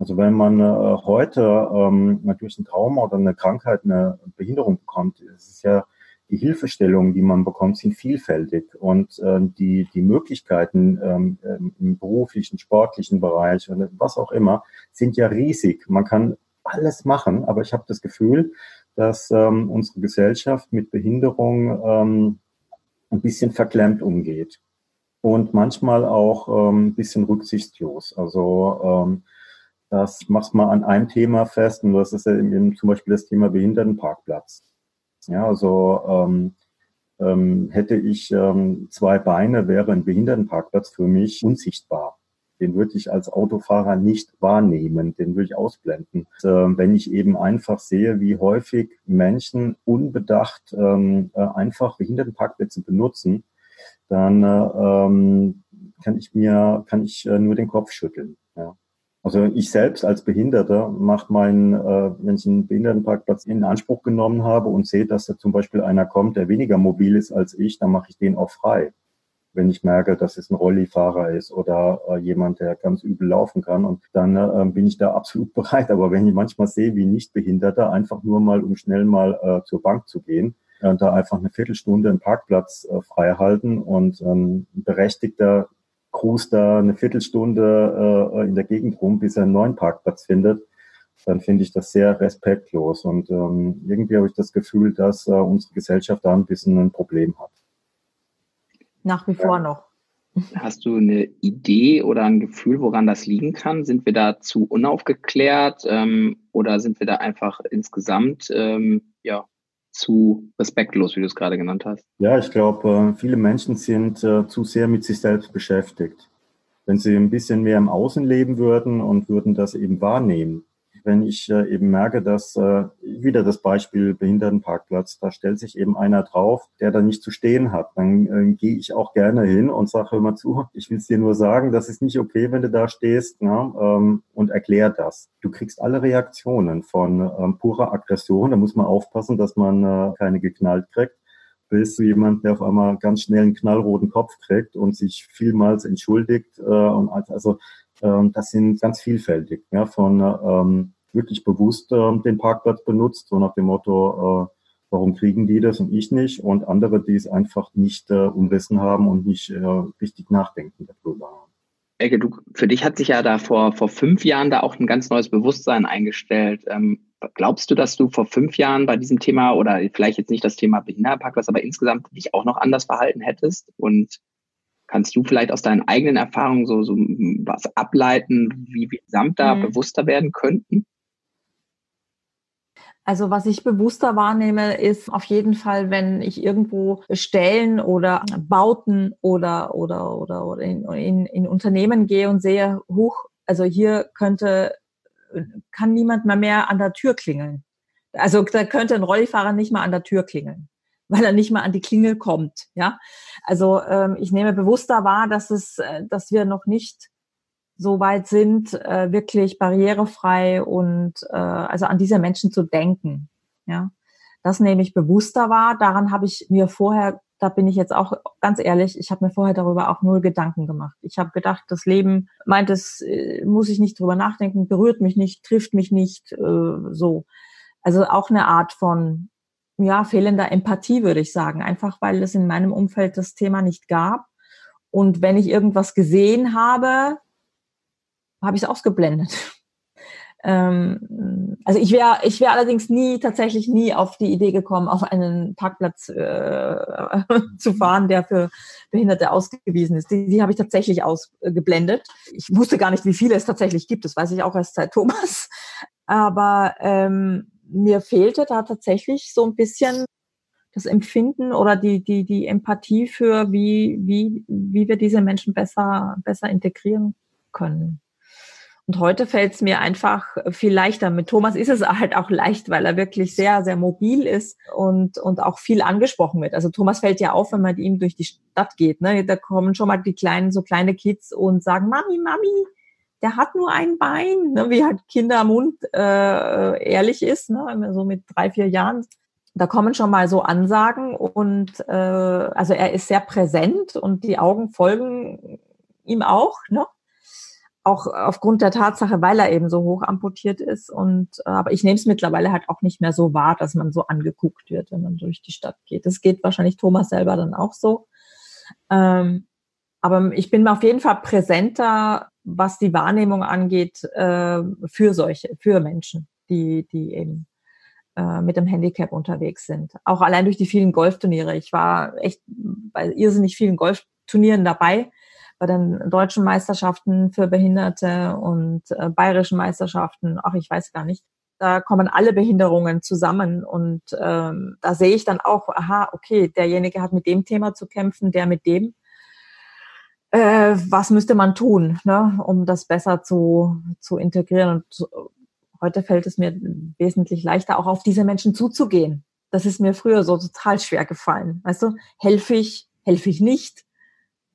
Also wenn man äh, heute ähm, durch ein Trauma oder eine Krankheit eine Behinderung bekommt, ist es ja die Hilfestellungen, die man bekommt, sind vielfältig und äh, die, die Möglichkeiten ähm, im beruflichen, sportlichen Bereich oder was auch immer sind ja riesig. Man kann alles machen, aber ich habe das Gefühl, dass ähm, unsere Gesellschaft mit Behinderung ähm, ein bisschen verklemmt umgeht und manchmal auch ähm, ein bisschen rücksichtslos. Also ähm, das machst mal an einem Thema fest und das ist ja eben zum Beispiel das Thema Behindertenparkplatz. Ja, also ähm, ähm, hätte ich ähm, zwei Beine, wäre ein Behindertenparkplatz für mich unsichtbar. Den würde ich als Autofahrer nicht wahrnehmen, den würde ich ausblenden. Und, äh, wenn ich eben einfach sehe, wie häufig Menschen unbedacht ähm, äh, einfach Behindertenparkplätze benutzen, dann äh, ähm, kann ich mir, kann ich äh, nur den Kopf schütteln. Ja. Also ich selbst als Behinderter mache meinen, äh, wenn ich einen Behindertenparkplatz in Anspruch genommen habe und sehe, dass da zum Beispiel einer kommt, der weniger mobil ist als ich, dann mache ich den auch frei. Wenn ich merke, dass es ein Rollifahrer ist oder äh, jemand, der ganz übel laufen kann. Und dann äh, bin ich da absolut bereit. Aber wenn ich manchmal sehe, wie Nichtbehinderter einfach nur mal, um schnell mal äh, zur Bank zu gehen, äh, da einfach eine Viertelstunde einen Parkplatz äh, frei halten und ähm, berechtigter cruist da eine Viertelstunde äh, in der Gegend rum, bis er einen neuen Parkplatz findet, dann finde ich das sehr respektlos. Und ähm, irgendwie habe ich das Gefühl, dass äh, unsere Gesellschaft da ein bisschen ein Problem hat. Nach wie vor ja. noch. Hast du eine Idee oder ein Gefühl, woran das liegen kann? Sind wir da zu unaufgeklärt ähm, oder sind wir da einfach insgesamt ähm, ja, zu respektlos, wie du es gerade genannt hast? Ja, ich glaube, äh, viele Menschen sind äh, zu sehr mit sich selbst beschäftigt. Wenn sie ein bisschen mehr im Außen leben würden und würden das eben wahrnehmen, wenn ich äh, eben merke, dass äh, wieder das Beispiel Behindertenparkplatz, da stellt sich eben einer drauf, der da nicht zu stehen hat, dann äh, gehe ich auch gerne hin und sage, hör mal zu, ich will es dir nur sagen, das ist nicht okay, wenn du da stehst ne, ähm, und erklär das. Du kriegst alle Reaktionen von ähm, purer Aggression, da muss man aufpassen, dass man äh, keine geknallt kriegt bis zu jemand, der auf einmal ganz schnell einen knallroten Kopf kriegt und sich vielmals entschuldigt. Äh, und also ähm, das sind ganz vielfältig, ja, von ähm, wirklich bewusst äh, den Parkplatz benutzt, so nach dem Motto, äh, warum kriegen die das und ich nicht? Und andere, die es einfach nicht äh, umrissen haben und nicht äh, richtig nachdenken darüber. Elke, du, für dich hat sich ja da vor, vor fünf Jahren da auch ein ganz neues Bewusstsein eingestellt. Ähm, glaubst du, dass du vor fünf Jahren bei diesem Thema oder vielleicht jetzt nicht das Thema Behindertenparkplatz, aber insgesamt dich auch noch anders verhalten hättest? Und Kannst du vielleicht aus deinen eigenen Erfahrungen so, so was ableiten, wie wir gesamt da mhm. bewusster werden könnten? Also was ich bewusster wahrnehme, ist auf jeden Fall, wenn ich irgendwo Stellen oder Bauten oder oder oder, oder in, in, in Unternehmen gehe und sehe, hoch, also hier könnte kann niemand mehr mehr an der Tür klingeln. Also da könnte ein Rollifahrer nicht mal an der Tür klingeln weil er nicht mal an die Klingel kommt. Ja, also ähm, ich nehme bewusster wahr, dass es, äh, dass wir noch nicht so weit sind, äh, wirklich barrierefrei und äh, also an diese Menschen zu denken. Ja, das nehme ich bewusster wahr. Daran habe ich mir vorher, da bin ich jetzt auch ganz ehrlich, ich habe mir vorher darüber auch null Gedanken gemacht. Ich habe gedacht, das Leben meint es, äh, muss ich nicht drüber nachdenken, berührt mich nicht, trifft mich nicht, äh, so. Also auch eine Art von ja, fehlender Empathie, würde ich sagen. Einfach weil es in meinem Umfeld das Thema nicht gab. Und wenn ich irgendwas gesehen habe, habe ich es ausgeblendet. Ähm, also ich wäre ich wäre allerdings nie, tatsächlich nie auf die Idee gekommen, auf einen Parkplatz äh, zu fahren, der für Behinderte ausgewiesen ist. Die, die habe ich tatsächlich ausgeblendet. Ich wusste gar nicht, wie viele es tatsächlich gibt. Das weiß ich auch erst seit Thomas. Aber ähm, mir fehlte da tatsächlich so ein bisschen das Empfinden oder die, die, die Empathie für, wie, wie, wie wir diese Menschen besser, besser integrieren können. Und heute fällt es mir einfach viel leichter. Mit Thomas ist es halt auch leicht, weil er wirklich sehr, sehr mobil ist und, und auch viel angesprochen wird. Also Thomas fällt ja auf, wenn man ihm durch die Stadt geht. Ne? Da kommen schon mal die kleinen, so kleine Kids und sagen, Mami, Mami, der hat nur ein Bein, ne? wie halt Kinder Mund äh, ehrlich ist, ne? so mit drei, vier Jahren. Da kommen schon mal so Ansagen und äh, also er ist sehr präsent und die Augen folgen ihm auch. Ne? auch aufgrund der Tatsache, weil er eben so hoch amputiert ist. Und äh, aber ich nehme es mittlerweile halt auch nicht mehr so wahr, dass man so angeguckt wird, wenn man durch die Stadt geht. Das geht wahrscheinlich Thomas selber dann auch so. Ähm, aber ich bin auf jeden Fall präsenter, was die Wahrnehmung angeht, äh, für solche, für Menschen, die, die eben äh, mit dem Handicap unterwegs sind. Auch allein durch die vielen Golfturniere. Ich war echt bei irrsinnig vielen Golfturnieren dabei bei den deutschen Meisterschaften für Behinderte und äh, bayerischen Meisterschaften, ach, ich weiß gar nicht. Da kommen alle Behinderungen zusammen und ähm, da sehe ich dann auch, aha, okay, derjenige hat mit dem Thema zu kämpfen, der mit dem. Äh, was müsste man tun, ne, um das besser zu, zu integrieren? Und zu, heute fällt es mir wesentlich leichter, auch auf diese Menschen zuzugehen. Das ist mir früher so total schwer gefallen. Weißt du, helfe ich, helfe ich nicht?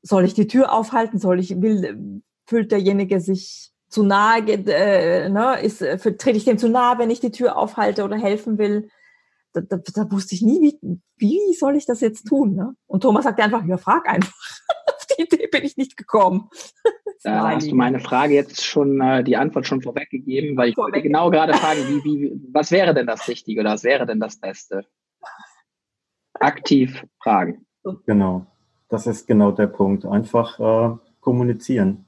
soll ich die Tür aufhalten? Soll ich, will, fühlt derjenige sich zu nahe, äh, ne, ist, äh, trete ich dem zu nahe, wenn ich die Tür aufhalte oder helfen will? Da, da, da wusste ich nie, wie, wie soll ich das jetzt tun? Ne? Und Thomas sagte einfach, ja, frag einfach. Die Idee bin ich nicht gekommen. Da hast du meine Frage jetzt schon, äh, die Antwort schon vorweggegeben, weil ich Vorweg. wollte genau gerade fragen, wie, wie, was wäre denn das Richtige oder was wäre denn das Beste? Aktiv fragen. Genau das ist genau der Punkt. Einfach äh, kommunizieren.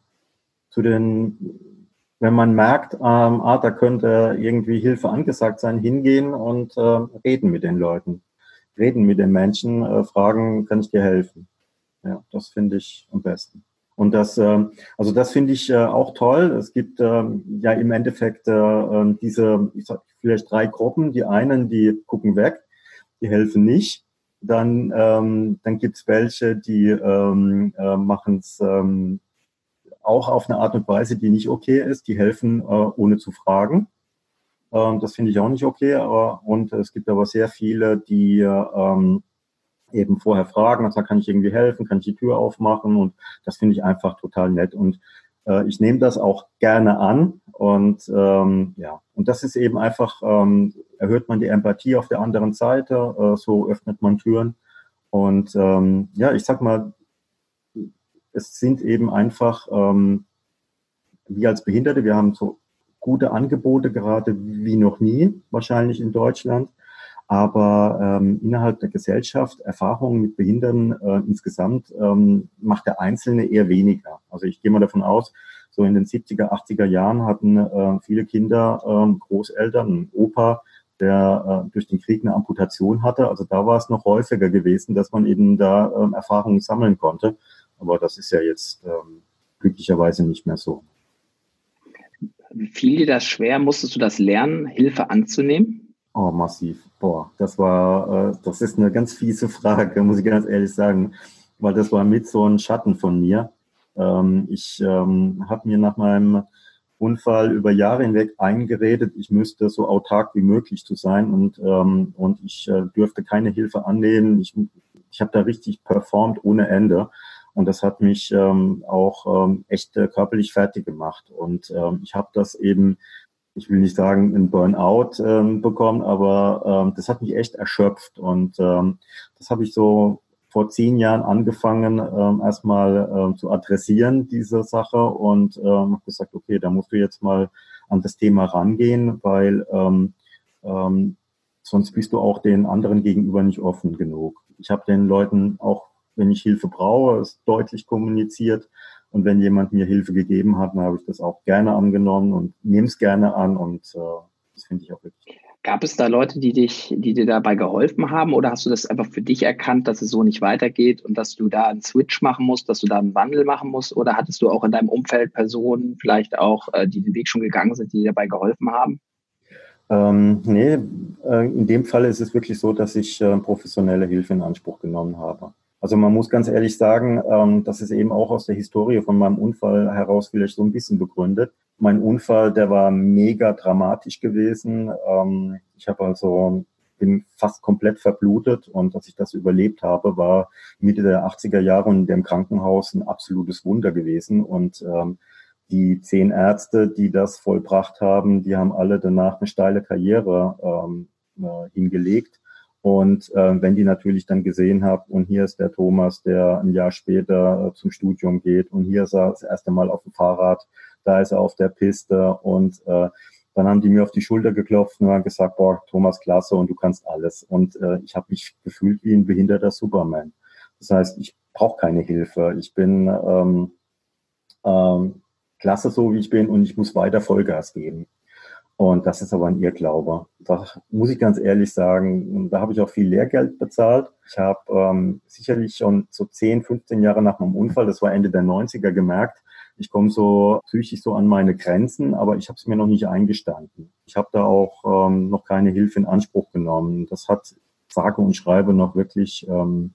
Zu den, wenn man merkt, ähm, ah, da könnte irgendwie Hilfe angesagt sein, hingehen und äh, reden mit den Leuten. Reden mit den Menschen, äh, fragen, kann ich dir helfen? Ja, das finde ich am besten. Und das, äh, also das finde ich äh, auch toll. Es gibt äh, ja im Endeffekt äh, ähm, diese, ich sag vielleicht drei Gruppen. Die einen, die gucken weg, die helfen nicht dann, ähm, dann gibt es welche, die ähm, äh, es ähm, auch auf eine Art und Weise, die nicht okay ist. Die helfen, ohne zu fragen. Ähm, das finde ich auch nicht okay. Und es gibt aber sehr viele, die ähm, eben vorher fragen, also kann ich irgendwie helfen, kann ich die Tür aufmachen und das finde ich einfach total nett. Und äh, ich nehme das auch gerne an und ähm, ja, und das ist eben einfach, ähm, erhöht man die Empathie auf der anderen Seite, äh, so öffnet man Türen und ähm, ja, ich sag mal, es sind eben einfach, ähm, wir als Behinderte, wir haben so gute Angebote gerade wie noch nie, wahrscheinlich in Deutschland. Aber ähm, innerhalb der Gesellschaft Erfahrungen mit Behinderten äh, insgesamt ähm, macht der Einzelne eher weniger. Also ich gehe mal davon aus, so in den 70er, 80er Jahren hatten äh, viele Kinder ähm, Großeltern, ein Opa, der äh, durch den Krieg eine Amputation hatte. Also da war es noch häufiger gewesen, dass man eben da ähm, Erfahrungen sammeln konnte. Aber das ist ja jetzt ähm, glücklicherweise nicht mehr so. Fiel dir das schwer? Musstest du das lernen, Hilfe anzunehmen? Oh, massiv. Boah, das war, äh, das ist eine ganz fiese Frage, muss ich ganz ehrlich sagen, weil das war mit so ein Schatten von mir. Ähm, ich ähm, habe mir nach meinem Unfall über Jahre hinweg eingeredet, ich müsste so autark wie möglich zu sein und, ähm, und ich äh, dürfte keine Hilfe annehmen. Ich, ich habe da richtig performt ohne Ende. Und das hat mich ähm, auch ähm, echt äh, körperlich fertig gemacht. Und ähm, ich habe das eben ich will nicht sagen, ein Burnout ähm, bekommen, aber ähm, das hat mich echt erschöpft. Und ähm, das habe ich so vor zehn Jahren angefangen, ähm, erstmal ähm, zu adressieren, diese Sache, und ähm, habe gesagt, okay, da musst du jetzt mal an das Thema rangehen, weil ähm, ähm, sonst bist du auch den anderen gegenüber nicht offen genug. Ich habe den Leuten auch, wenn ich Hilfe brauche, es deutlich kommuniziert Und wenn jemand mir Hilfe gegeben hat, dann habe ich das auch gerne angenommen und nehme es gerne an und äh, das finde ich auch wirklich. Gab es da Leute, die dich, die dir dabei geholfen haben oder hast du das einfach für dich erkannt, dass es so nicht weitergeht und dass du da einen Switch machen musst, dass du da einen Wandel machen musst? Oder hattest du auch in deinem Umfeld Personen vielleicht auch, äh, die den Weg schon gegangen sind, die dir dabei geholfen haben? Ähm, nee, äh, in dem Fall ist es wirklich so, dass ich äh, professionelle Hilfe in Anspruch genommen habe. Also man muss ganz ehrlich sagen, ähm, das ist eben auch aus der Historie von meinem Unfall heraus vielleicht so ein bisschen begründet. Mein Unfall, der war mega dramatisch gewesen. Ähm, ich habe also bin fast komplett verblutet und dass ich das überlebt habe, war Mitte der 80er Jahre in dem Krankenhaus ein absolutes Wunder gewesen und ähm, die zehn Ärzte, die das vollbracht haben, die haben alle danach eine steile Karriere ähm, äh, hingelegt. Und äh, wenn die natürlich dann gesehen haben, und hier ist der Thomas, der ein Jahr später äh, zum Studium geht, und hier ist er das erste Mal auf dem Fahrrad, da ist er auf der Piste und äh, dann haben die mir auf die Schulter geklopft und haben gesagt, boah, Thomas, klasse und du kannst alles. Und äh, ich habe mich gefühlt wie ein behinderter Superman. Das heißt, ich brauche keine Hilfe. Ich bin ähm, ähm, klasse so, wie ich bin und ich muss weiter Vollgas geben. Und das ist aber ein Irrglaube. Da muss ich ganz ehrlich sagen, da habe ich auch viel Lehrgeld bezahlt. Ich habe ähm, sicherlich schon so 10, 15 Jahre nach meinem Unfall, das war Ende der 90er, gemerkt, ich komme so psychisch so an meine Grenzen, aber ich habe es mir noch nicht eingestanden. Ich habe da auch ähm, noch keine Hilfe in Anspruch genommen. Das hat sage und schreibe noch wirklich ähm,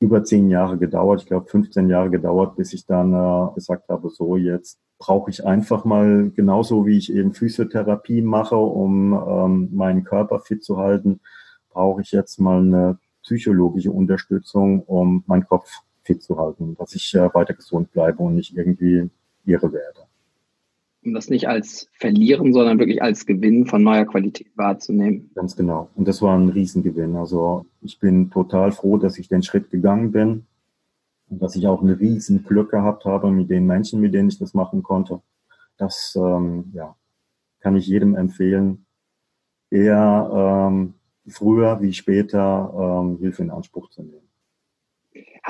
über zehn Jahre gedauert. Ich glaube, 15 Jahre gedauert, bis ich dann äh, gesagt habe, so jetzt brauche ich einfach mal genauso wie ich eben Physiotherapie mache, um ähm, meinen Körper fit zu halten, brauche ich jetzt mal eine psychologische Unterstützung, um meinen Kopf fit zu halten, dass ich äh, weiter gesund bleibe und nicht irgendwie irre werde. Um das nicht als Verlieren, sondern wirklich als Gewinn von neuer Qualität wahrzunehmen. Ganz genau. Und das war ein Riesengewinn. Also ich bin total froh, dass ich den Schritt gegangen bin und dass ich auch ein riesen Glück gehabt habe mit den Menschen, mit denen ich das machen konnte. Das ähm, ja, kann ich jedem empfehlen, eher ähm, früher wie später ähm, Hilfe in Anspruch zu nehmen.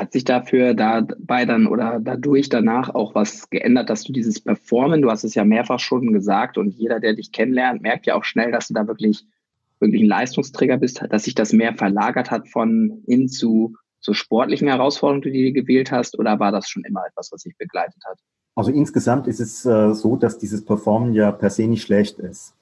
Hat sich dafür dabei dann oder dadurch danach auch was geändert, dass du dieses Performen, du hast es ja mehrfach schon gesagt und jeder, der dich kennenlernt, merkt ja auch schnell, dass du da wirklich, wirklich ein Leistungsträger bist, dass sich das mehr verlagert hat von hin zu so sportlichen Herausforderungen, die du gewählt hast, oder war das schon immer etwas, was sich begleitet hat? Also insgesamt ist es äh, so, dass dieses Performen ja per se nicht schlecht ist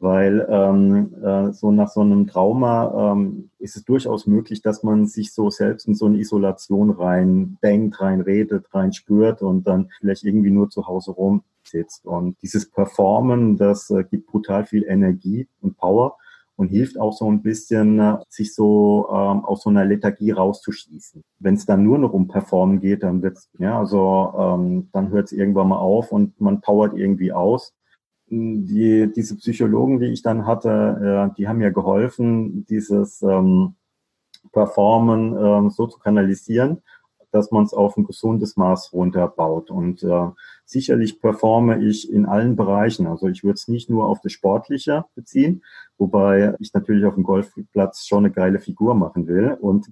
weil ähm, äh, so nach so einem Trauma ähm, ist es durchaus möglich, dass man sich so selbst in so eine Isolation rein denkt, rein redet, rein spürt und dann vielleicht irgendwie nur zu Hause rumsitzt. Und dieses Performen, das äh, gibt brutal viel Energie und Power und hilft auch so ein bisschen, äh, sich so ähm, aus so einer Lethargie rauszuschießen. Wenn es dann nur noch um Performen geht, dann wird's, ja, also ähm, dann hört es irgendwann mal auf und man powert irgendwie aus die, diese Psychologen, die ich dann hatte, äh, die haben mir geholfen, dieses ähm, Performen ähm, so zu kanalisieren, dass man es auf ein gesundes Maß runterbaut. Und äh, sicherlich performe ich in allen Bereichen. Also ich würde es nicht nur auf das Sportliche beziehen, wobei ich natürlich auf dem Golfplatz schon eine geile Figur machen will. Und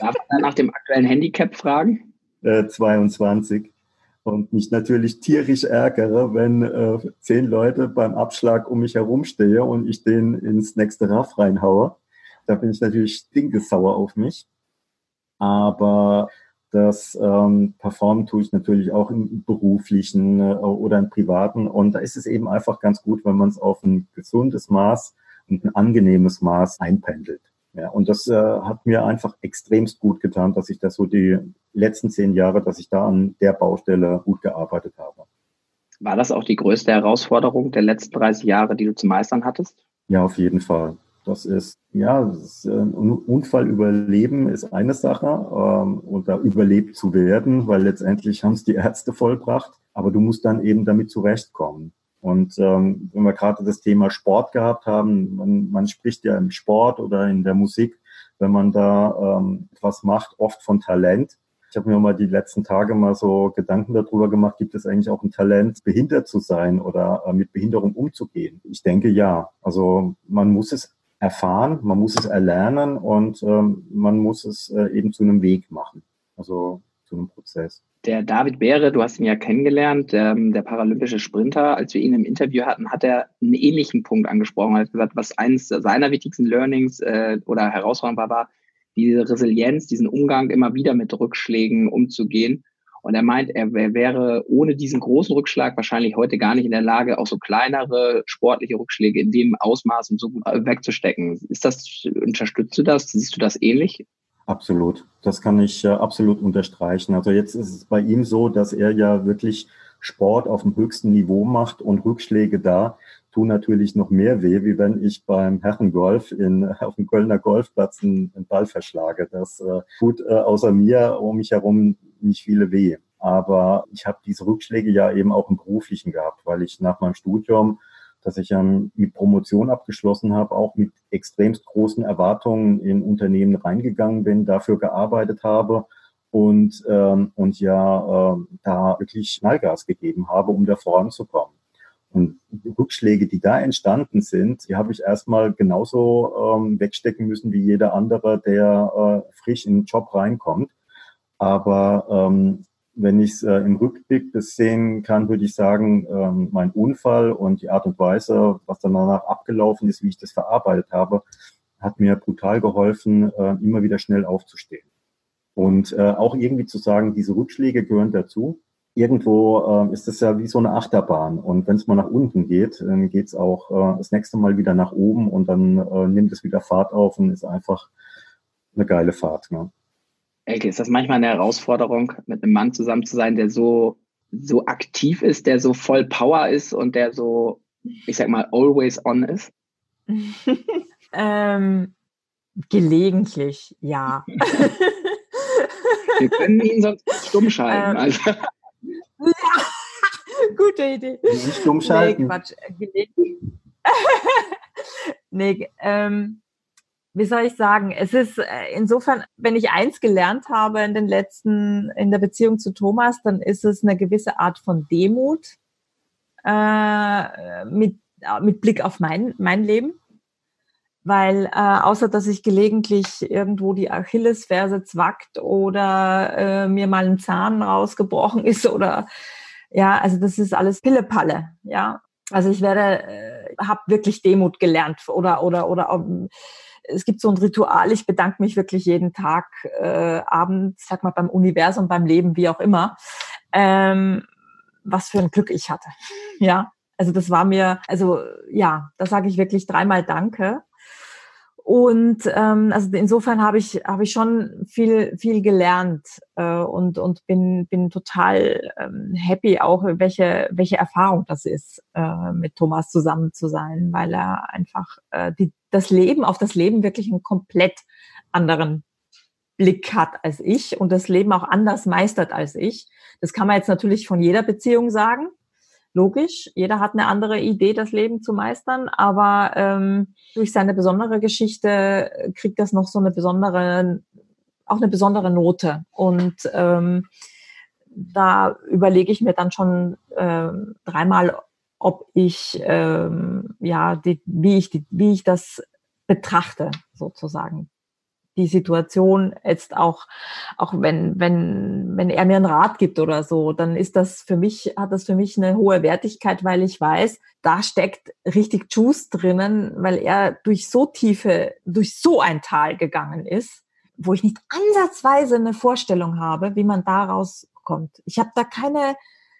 Darf man nach dem aktuellen Handicap fragen? Äh, 22 und mich natürlich tierisch ärgere, wenn äh, zehn Leute beim Abschlag um mich herumstehe und ich den ins nächste Raff reinhaue. Da bin ich natürlich stinkesauer auf mich. Aber das ähm, Performen tue ich natürlich auch im beruflichen äh, oder im privaten. Und da ist es eben einfach ganz gut, wenn man es auf ein gesundes Maß und ein angenehmes Maß einpendelt. Ja, und das äh, hat mir einfach extremst gut getan, dass ich das so die letzten zehn Jahre, dass ich da an der Baustelle gut gearbeitet habe. War das auch die größte Herausforderung der letzten 30 Jahre, die du zu meistern hattest? Ja, auf jeden Fall. Das ist, ja, das ist, äh, Unfall überleben ist eine Sache ähm, und da überlebt zu werden, weil letztendlich haben es die Ärzte vollbracht, aber du musst dann eben damit zurechtkommen. Und ähm, wenn wir gerade das Thema Sport gehabt haben, man, man spricht ja im Sport oder in der Musik, wenn man da ähm, etwas macht, oft von Talent. Ich habe mir mal die letzten Tage mal so Gedanken darüber gemacht, gibt es eigentlich auch ein Talent, behindert zu sein oder äh, mit Behinderung umzugehen? Ich denke ja. Also man muss es erfahren, man muss es erlernen und ähm, man muss es äh, eben zu einem Weg machen, also zu einem Prozess. Der David Behre, du hast ihn ja kennengelernt, der, ähm, der, paralympische Sprinter, als wir ihn im Interview hatten, hat er einen ähnlichen Punkt angesprochen. Er hat gesagt, was eines seiner wichtigsten Learnings äh, oder Herausforderungen war, war, diese Resilienz, diesen Umgang immer wieder mit Rückschlägen umzugehen. Und er meint, er wäre ohne diesen großen Rückschlag wahrscheinlich heute gar nicht in der Lage, auch so kleinere sportliche Rückschläge in dem Ausmaß und so gut wegzustecken. Ist das, unterstützt du das? Siehst du das ähnlich? Absolut. Das kann ich äh, absolut unterstreichen. Also jetzt ist es bei ihm so, dass er ja wirklich Sport auf dem höchsten Niveau macht und Rückschläge da tun natürlich noch mehr weh, wie wenn ich beim Herrengolf in, auf dem Kölner Golfplatz einen, einen Ball verschlage. Das äh, tut äh, außer mir um mich herum nicht viele weh. Aber ich habe diese Rückschläge ja eben auch im beruflichen gehabt, weil ich nach meinem Studium dass ich ähm, mit Promotion abgeschlossen habe, auch mit extremst großen Erwartungen in Unternehmen reingegangen bin, dafür gearbeitet habe und, ähm, und ja äh, da wirklich Schnallgas gegeben habe, um da voranzukommen. Und die Rückschläge, die da entstanden sind, die habe ich erstmal genauso ähm, wegstecken müssen wie jeder andere, der äh, frisch in den Job reinkommt. Aber ähm, wenn ich es äh, im Rückblick das sehen kann, würde ich sagen, ähm, mein Unfall und die Art und Weise, was dann danach abgelaufen ist, wie ich das verarbeitet habe, hat mir brutal geholfen, äh, immer wieder schnell aufzustehen. Und äh, auch irgendwie zu sagen, diese Rückschläge gehören dazu. Irgendwo äh, ist das ja wie so eine Achterbahn. Und wenn es mal nach unten geht, dann geht es auch äh, das nächste Mal wieder nach oben und dann äh, nimmt es wieder Fahrt auf und ist einfach eine geile Fahrt. Ne? Elke, ist das manchmal eine Herausforderung, mit einem Mann zusammen zu sein, der so, so aktiv ist, der so voll Power ist und der so, ich sag mal, always on ist? ähm, gelegentlich, ja. Wir können ihn sonst stumm schalten. Ähm, also. Ja, gute Idee. Nicht stumm schalten. Nee, Quatsch. nee, ähm, wie soll ich sagen, es ist äh, insofern, wenn ich eins gelernt habe in den letzten, in der Beziehung zu Thomas, dann ist es eine gewisse Art von Demut äh, mit, äh, mit Blick auf mein, mein Leben. Weil äh, außer dass ich gelegentlich irgendwo die Achillesferse zwackt oder äh, mir mal ein Zahn rausgebrochen ist oder ja, also das ist alles Pillepalle, ja. Also ich werde, äh, habe wirklich Demut gelernt oder oder oder um, es gibt so ein Ritual, ich bedanke mich wirklich jeden Tag, äh, abends, sag mal beim Universum, beim Leben, wie auch immer, ähm, was für ein Glück ich hatte. Ja, also das war mir, also ja, da sage ich wirklich dreimal Danke. Und ähm, also insofern habe ich habe ich schon viel viel gelernt äh, und und bin bin total ähm, happy auch welche welche Erfahrung das ist äh, mit Thomas zusammen zu sein, weil er einfach äh, die, das Leben auf das Leben wirklich einen komplett anderen Blick hat als ich und das Leben auch anders meistert als ich. Das kann man jetzt natürlich von jeder Beziehung sagen logisch. Jeder hat eine andere Idee, das Leben zu meistern, aber ähm, durch seine besondere Geschichte kriegt das noch so eine besondere, auch eine besondere Note. Und ähm, da überlege ich mir dann schon äh, dreimal, ob ich ähm, ja die, wie ich die, wie ich das betrachte sozusagen die Situation jetzt auch, auch wenn, wenn, wenn er mir einen Rat gibt oder so, dann ist das für mich, hat das für mich eine hohe Wertigkeit, weil ich weiß, da steckt richtig Juice drinnen, weil er durch so tiefe, durch so ein Tal gegangen ist, wo ich nicht ansatzweise eine Vorstellung habe, wie man da rauskommt. Ich habe da keine,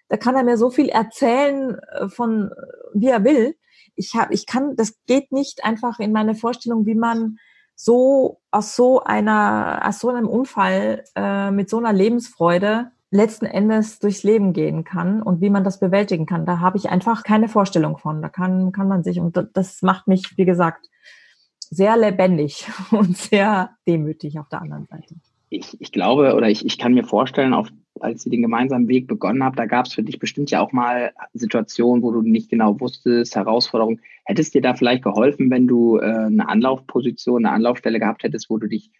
da kann er mir so viel erzählen äh, von, wie er will. Ich habe, ich kann, das geht nicht einfach in meine Vorstellung, wie man so aus so einer, aus so einem Unfall äh, mit so einer Lebensfreude letzten Endes durchs Leben gehen kann und wie man das bewältigen kann. Da habe ich einfach keine Vorstellung von. Da kann, kann man sich, und das macht mich, wie gesagt, sehr lebendig und sehr demütig auf der anderen Seite. Ich, ich glaube oder ich, ich kann mir vorstellen, auf als ihr den gemeinsamen Weg begonnen habt, da gab es für dich bestimmt ja auch mal Situationen, wo du nicht genau wusstest, Herausforderungen. Hättest dir da vielleicht geholfen, wenn du äh, eine Anlaufposition, eine Anlaufstelle gehabt hättest, wo du dich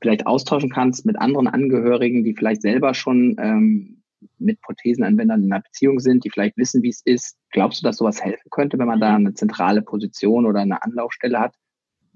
vielleicht austauschen kannst mit anderen Angehörigen, die vielleicht selber schon ähm, mit Prothesenanwendern in einer Beziehung sind, die vielleicht wissen, wie es ist. Glaubst du, dass sowas helfen könnte, wenn man da eine zentrale Position oder eine Anlaufstelle hat?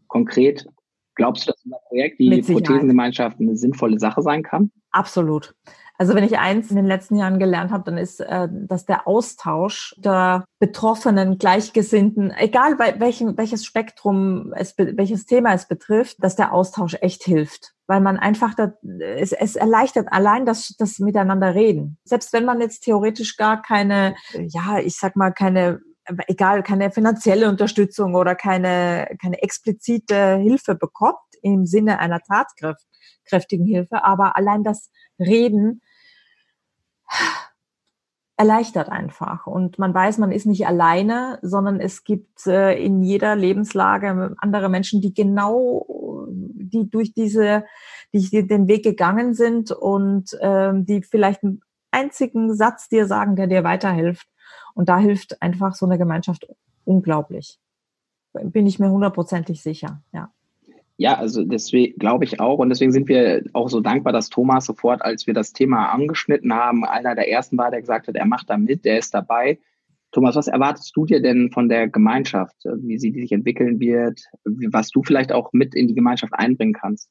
Konkret, glaubst du, dass unser Projekt, die Prothesengemeinschaft, eine sinnvolle Sache sein kann? Absolut. Also wenn ich eins in den letzten Jahren gelernt habe, dann ist, äh, dass der Austausch der Betroffenen, Gleichgesinnten, egal bei welchem, welches Spektrum es, welches Thema es betrifft, dass der Austausch echt hilft. Weil man einfach, da, es, es erleichtert allein das, das Miteinander reden. Selbst wenn man jetzt theoretisch gar keine, ja, ich sag mal, keine egal, keine finanzielle Unterstützung oder keine, keine explizite Hilfe bekommt im Sinne einer tatkräftigen Hilfe, aber allein das Reden erleichtert einfach. Und man weiß, man ist nicht alleine, sondern es gibt äh, in jeder Lebenslage andere Menschen, die genau, die durch diese, die den Weg gegangen sind und ähm, die vielleicht einen einzigen Satz dir sagen, der dir weiterhilft. Und da hilft einfach so eine Gemeinschaft unglaublich. Bin ich mir hundertprozentig sicher, ja. Ja, also deswegen glaube ich auch und deswegen sind wir auch so dankbar, dass Thomas sofort, als wir das Thema angeschnitten haben, einer der ersten war, der gesagt hat, er macht da mit, der ist dabei. Thomas, was erwartest du dir denn von der Gemeinschaft, wie sie sich entwickeln wird, was du vielleicht auch mit in die Gemeinschaft einbringen kannst?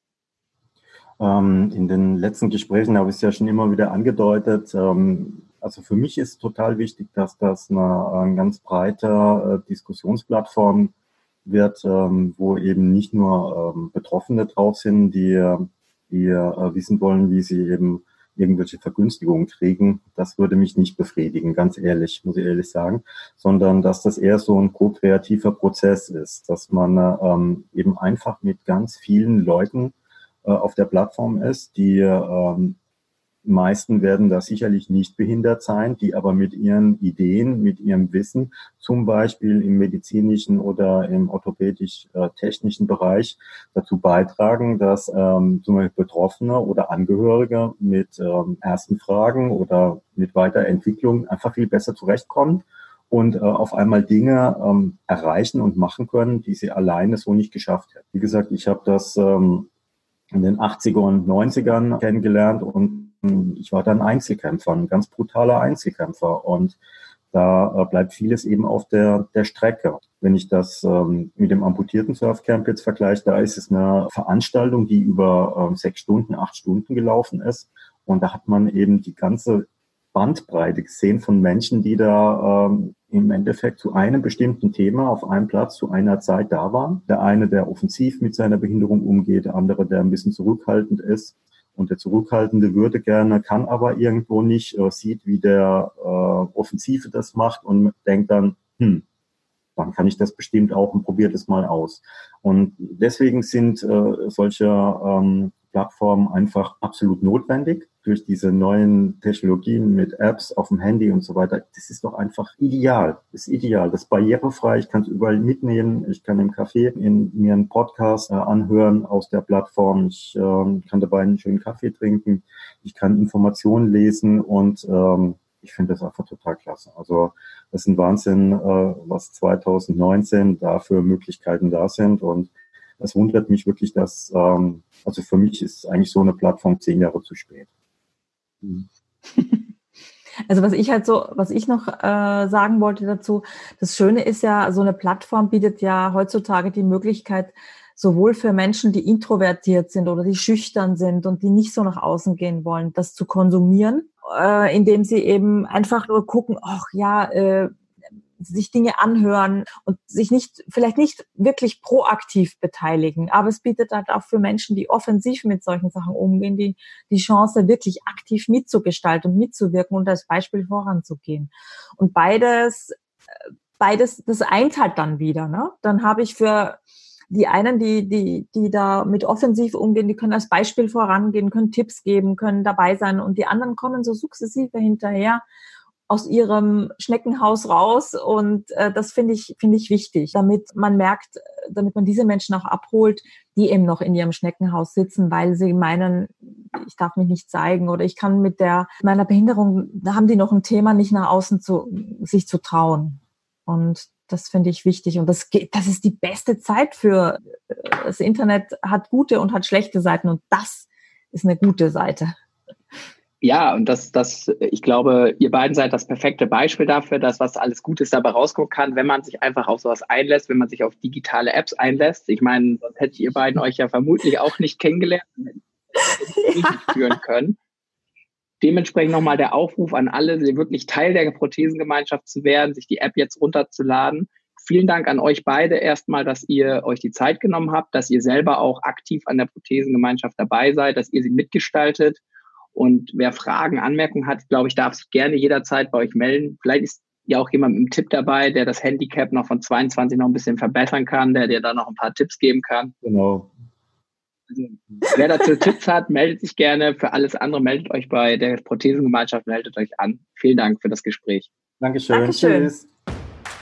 Ähm, in den letzten Gesprächen habe ich es ja schon immer wieder angedeutet. Ähm, also für mich ist total wichtig, dass das eine, eine ganz breite äh, Diskussionsplattform wird, ähm, wo eben nicht nur ähm, Betroffene drauf sind, die, die äh, wissen wollen, wie sie eben irgendwelche Vergünstigungen kriegen. Das würde mich nicht befriedigen, ganz ehrlich, muss ich ehrlich sagen, sondern dass das eher so ein ko-kreativer Prozess ist, dass man ähm, eben einfach mit ganz vielen Leuten äh, auf der Plattform ist, die ähm, meisten werden da sicherlich nicht behindert sein, die aber mit ihren Ideen, mit ihrem Wissen, zum Beispiel im medizinischen oder im orthopädisch-technischen Bereich dazu beitragen, dass ähm, zum Beispiel Betroffene oder Angehörige mit ähm, ersten Fragen oder mit Weiterentwicklung einfach viel besser zurechtkommen und äh, auf einmal Dinge ähm, erreichen und machen können, die sie alleine so nicht geschafft hätten. Wie gesagt, ich habe das ähm, in den 80er und 90ern kennengelernt und ich war dann Einzelkämpfer, ein ganz brutaler Einzelkämpfer. Und da äh, bleibt vieles eben auf der, der Strecke. Wenn ich das ähm, mit dem amputierten Surfcamp jetzt vergleiche, da ist es eine Veranstaltung, die über ähm, sechs Stunden, acht Stunden gelaufen ist. Und da hat man eben die ganze Bandbreite gesehen von Menschen, die da ähm, im Endeffekt zu einem bestimmten Thema auf einem Platz zu einer Zeit da waren. Der eine, der offensiv mit seiner Behinderung umgeht, der andere, der ein bisschen zurückhaltend ist. Und der Zurückhaltende würde gerne, kann aber irgendwo nicht, äh, sieht, wie der äh, Offensive das macht und denkt dann, hm, dann kann ich das bestimmt auch und probiert es mal aus. Und deswegen sind äh, solche ähm, Plattformen einfach absolut notwendig durch diese neuen Technologien mit Apps auf dem Handy und so weiter. Das ist doch einfach ideal. Das ist ideal. Das ist barrierefrei. Ich kann es überall mitnehmen. Ich kann im Café in, mir einen Podcast äh, anhören aus der Plattform. Ich äh, kann dabei einen schönen Kaffee trinken. Ich kann Informationen lesen und ähm, ich finde das einfach total klasse. Also das ist ein Wahnsinn, äh, was 2019 da für Möglichkeiten da sind und es wundert mich wirklich, dass, ähm, also für mich ist eigentlich so eine Plattform zehn Jahre zu spät. Mhm. Also was ich halt so, was ich noch äh, sagen wollte dazu, das Schöne ist ja, so eine Plattform bietet ja heutzutage die Möglichkeit, sowohl für Menschen, die introvertiert sind oder die schüchtern sind und die nicht so nach außen gehen wollen, das zu konsumieren, äh, indem sie eben einfach nur gucken, ach ja, äh, sich Dinge anhören und sich nicht, vielleicht nicht wirklich proaktiv beteiligen. Aber es bietet halt auch für Menschen, die offensiv mit solchen Sachen umgehen, die, die Chance, wirklich aktiv mitzugestalten und mitzuwirken und als Beispiel voranzugehen. Und beides, beides, das eint halt dann wieder, ne? Dann habe ich für, die einen, die, die, die da mit offensiv umgehen, die können als Beispiel vorangehen, können Tipps geben, können dabei sein und die anderen kommen so sukzessive hinterher aus ihrem Schneckenhaus raus und äh, das finde ich finde ich wichtig, damit man merkt, damit man diese Menschen auch abholt, die eben noch in ihrem Schneckenhaus sitzen, weil sie meinen, ich darf mich nicht zeigen oder ich kann mit der meiner Behinderung, da haben die noch ein Thema, nicht nach außen zu sich zu trauen. Und das finde ich wichtig. Und das geht, das ist die beste Zeit für äh, das Internet hat gute und hat schlechte Seiten. Und das ist eine gute Seite. Ja, und das, das, ich glaube, ihr beiden seid das perfekte Beispiel dafür, dass was alles Gutes dabei rauskommen kann, wenn man sich einfach auf sowas einlässt, wenn man sich auf digitale Apps einlässt. Ich meine, sonst hätte ihr beiden euch ja vermutlich auch nicht kennengelernt, ja. führen können. dementsprechend nochmal der Aufruf an alle, wirklich Teil der Prothesengemeinschaft zu werden, sich die App jetzt runterzuladen. Vielen Dank an euch beide erstmal, dass ihr euch die Zeit genommen habt, dass ihr selber auch aktiv an der Prothesengemeinschaft dabei seid, dass ihr sie mitgestaltet. Und wer Fragen, Anmerkungen hat, glaube ich, darf sich gerne jederzeit bei euch melden. Vielleicht ist ja auch jemand mit einem Tipp dabei, der das Handicap noch von 22 noch ein bisschen verbessern kann, der dir da noch ein paar Tipps geben kann. Genau. Also, wer dazu Tipps hat, meldet sich gerne. Für alles andere meldet euch bei der Prothesengemeinschaft, meldet euch an. Vielen Dank für das Gespräch. Dankeschön. Dankeschön. Tschüss.